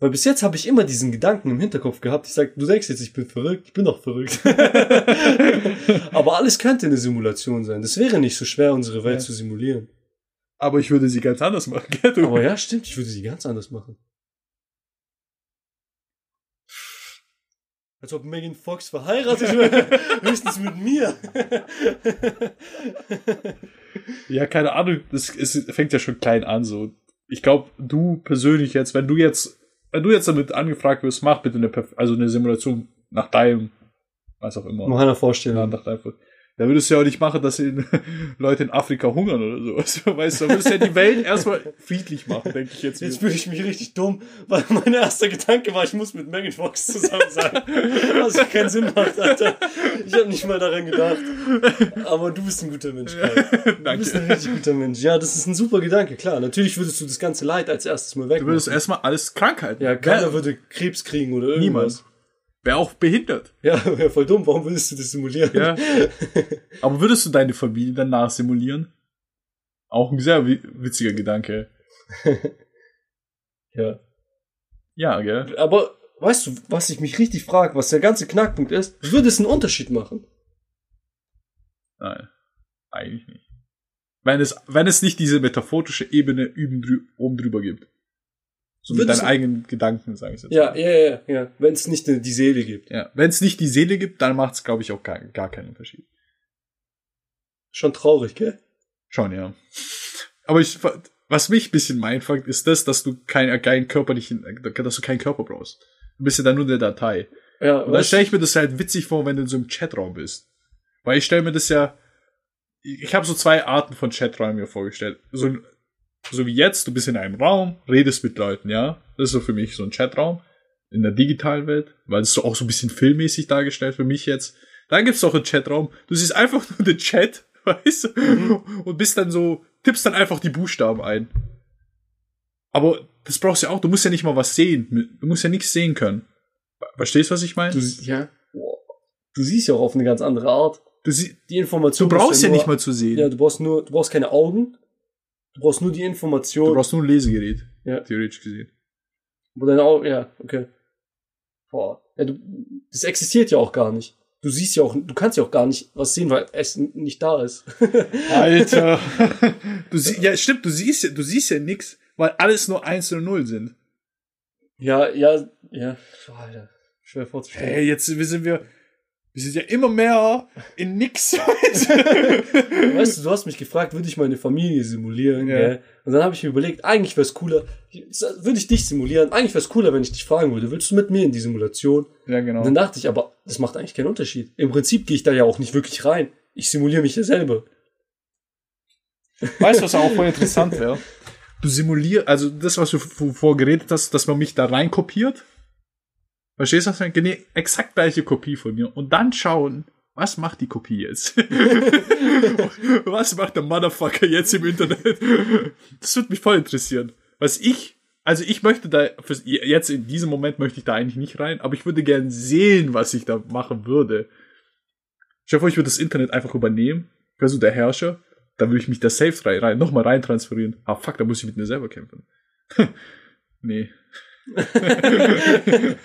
Weil bis jetzt habe ich immer diesen Gedanken im Hinterkopf gehabt. Ich sag, du denkst jetzt, ich bin verrückt, ich bin doch verrückt. Aber alles könnte eine Simulation sein. Das wäre nicht so schwer, unsere Welt Ja. zu simulieren. Aber ich würde sie ganz anders machen. gell? Aber ja, stimmt, ich würde sie ganz anders machen. Als ob Megan Fox verheiratet wäre. Höchstens mit mir. Ja, keine Ahnung. Das ist, fängt ja schon klein an, so. Ich glaube, du persönlich jetzt, wenn du jetzt, wenn du jetzt damit angefragt wirst, mach bitte eine, Perf- also eine Simulation nach deinem, was auch immer. Mach einer Vorstellung. nach deinem, da würdest du ja auch nicht machen, dass in, Leute in Afrika hungern oder sowas. Weißt du, da würdest du ja die Welt erstmal friedlich machen, denke ich jetzt. Jetzt fühle ich mich richtig dumm, weil mein erster Gedanke war, ich muss mit Megan Fox zusammen sein. Was ja keinen Sinn macht, Alter. Ich habe nicht mal daran gedacht. Aber du bist ein guter Mensch, Kai. Du bist ein Danke. richtig guter Mensch. Ja, das ist ein super Gedanke, klar. Natürlich würdest du das ganze Leid als erstes mal weg. Du würdest erstmal alles Krankheiten. ja, keiner Wer- würde Krebs kriegen oder irgendwas. Niemand. Wäre auch behindert. Ja, wäre voll dumm. Warum würdest du das simulieren? Ja. Aber würdest du deine Familie danach simulieren? Auch ein sehr wi- witziger Gedanke. ja. Ja, gell? Aber weißt du, was ich mich richtig frage, was der ganze Knackpunkt ist? Würde es einen Unterschied machen? Nein. Eigentlich nicht. Wenn es, wenn es nicht diese metaphorische Ebene oben drüber gibt. So mit deinen eigenen Gedanken, sage ich jetzt. Ja, ja, ja, ja. Wenn es nicht die Seele gibt. ja. Wenn es nicht die Seele gibt, dann macht es, glaube ich, auch gar, gar keinen Unterschied. Schon traurig, gell? Schon, ja. Aber ich, was mich ein bisschen mindfuckt, ist das, dass du keinen keinen Körper nicht, dass du keinen Körper brauchst. Du bist ja dann nur eine Datei. Ja, Und dann stelle ich mir das halt witzig vor, wenn du in so einem Chatraum bist. Weil ich stelle mir das ja, ich habe so zwei Arten von Chaträumen mir vorgestellt. So, so wie jetzt, du bist in einem Raum, redest mit Leuten, ja. Das ist so für mich so ein Chatraum in der digitalen Welt, weil es so auch so ein bisschen filmmäßig dargestellt für mich jetzt. Dann gibt's auch einen Chatraum, du siehst einfach nur den Chat, weißt du, und bist dann so, tippst dann einfach die Buchstaben ein. Aber das brauchst du ja auch, du musst ja nicht mal was sehen, du musst ja nichts sehen können. Verstehst du, was ich meine? du, ja. Du siehst ja auch auf eine ganz andere Art. Du, sie, Die Information. du brauchst ja nur- nicht mal zu sehen. Ja, du brauchst nur, du brauchst keine Augen. Du brauchst nur die Information. du brauchst nur ein Lesegerät. Ja. Theoretisch gesehen. wo deine Augen, ja, okay. Boah. Ja, du, das existiert ja auch gar nicht. Du siehst ja auch, du kannst ja auch gar nicht was sehen, weil es nicht da ist. Alter. du sie, ja, stimmt, du siehst ja, du siehst ja nix, weil alles nur 1 und 0 sind. ja, ja, ja. Boah, Alter. Schwer vorzustellen. Hey, jetzt sind wir, wir sind ja immer mehr in nix. Weißt du, du hast mich gefragt, würde ich meine Familie simulieren, Ja. gell? Und dann habe ich mir überlegt, eigentlich wäre es cooler, würde ich dich simulieren, eigentlich wäre es cooler, wenn ich dich fragen würde, willst du mit mir in die Simulation? ja, genau. Und dann dachte ich, aber das macht eigentlich keinen Unterschied. Im Prinzip gehe ich da ja auch nicht wirklich rein. Ich simuliere mich ja selber. Weißt du, was auch voll interessant wäre? Du simulierst, also das, was du vorher geredet hast, dass man mich da rein kopiert. Verstehst du, was ich meine? Exakt gleiche Kopie von mir. Und dann schauen, was macht die Kopie jetzt? was macht der Motherfucker jetzt im Internet? Das würde mich voll interessieren. Was ich, also ich möchte da, jetzt in diesem Moment möchte ich da eigentlich nicht rein, aber ich würde gern sehen, was ich da machen würde. Ich hoffe, ich würde das Internet einfach übernehmen. wäre so der Herrscher. Dann würde ich mich da safe rein, rein nochmal rein transferieren. Ah, fuck, da muss ich mit mir selber kämpfen. nee. Okay.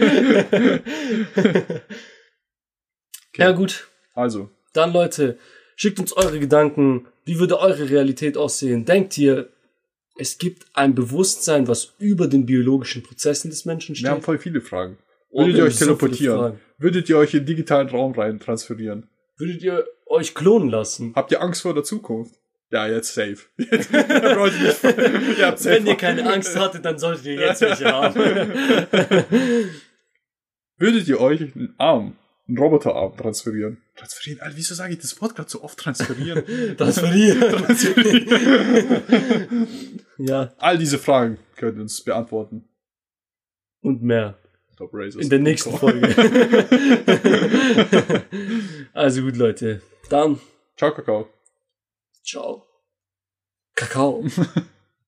Ja, gut. Also. Dann, Leute, schickt uns eure Gedanken. Wie würde eure Realität aussehen? Denkt ihr, es gibt ein Bewusstsein, was über den biologischen Prozessen des Menschen steht? Wir haben voll viele Fragen. Würdet ihr euch teleportieren? Würdet ihr euch in den digitalen Raum rein transferieren? Würdet ihr euch klonen lassen? Habt ihr Angst vor der Zukunft? Ja, jetzt safe. ja, safe. Wenn ihr keine Angst hattet, dann solltet ihr jetzt welche haben. Würdet ihr euch einen Arm, einen Roboterarm transferieren? Transferieren? Alter, wieso sage ich das Wort gerade so oft transferieren? transferieren. transferieren. ja. All diese Fragen könnt ihr uns beantworten. Und mehr. In der nächsten Folge. also gut, Leute. Dann. Ciao, Kakao. Ciao. Kakao.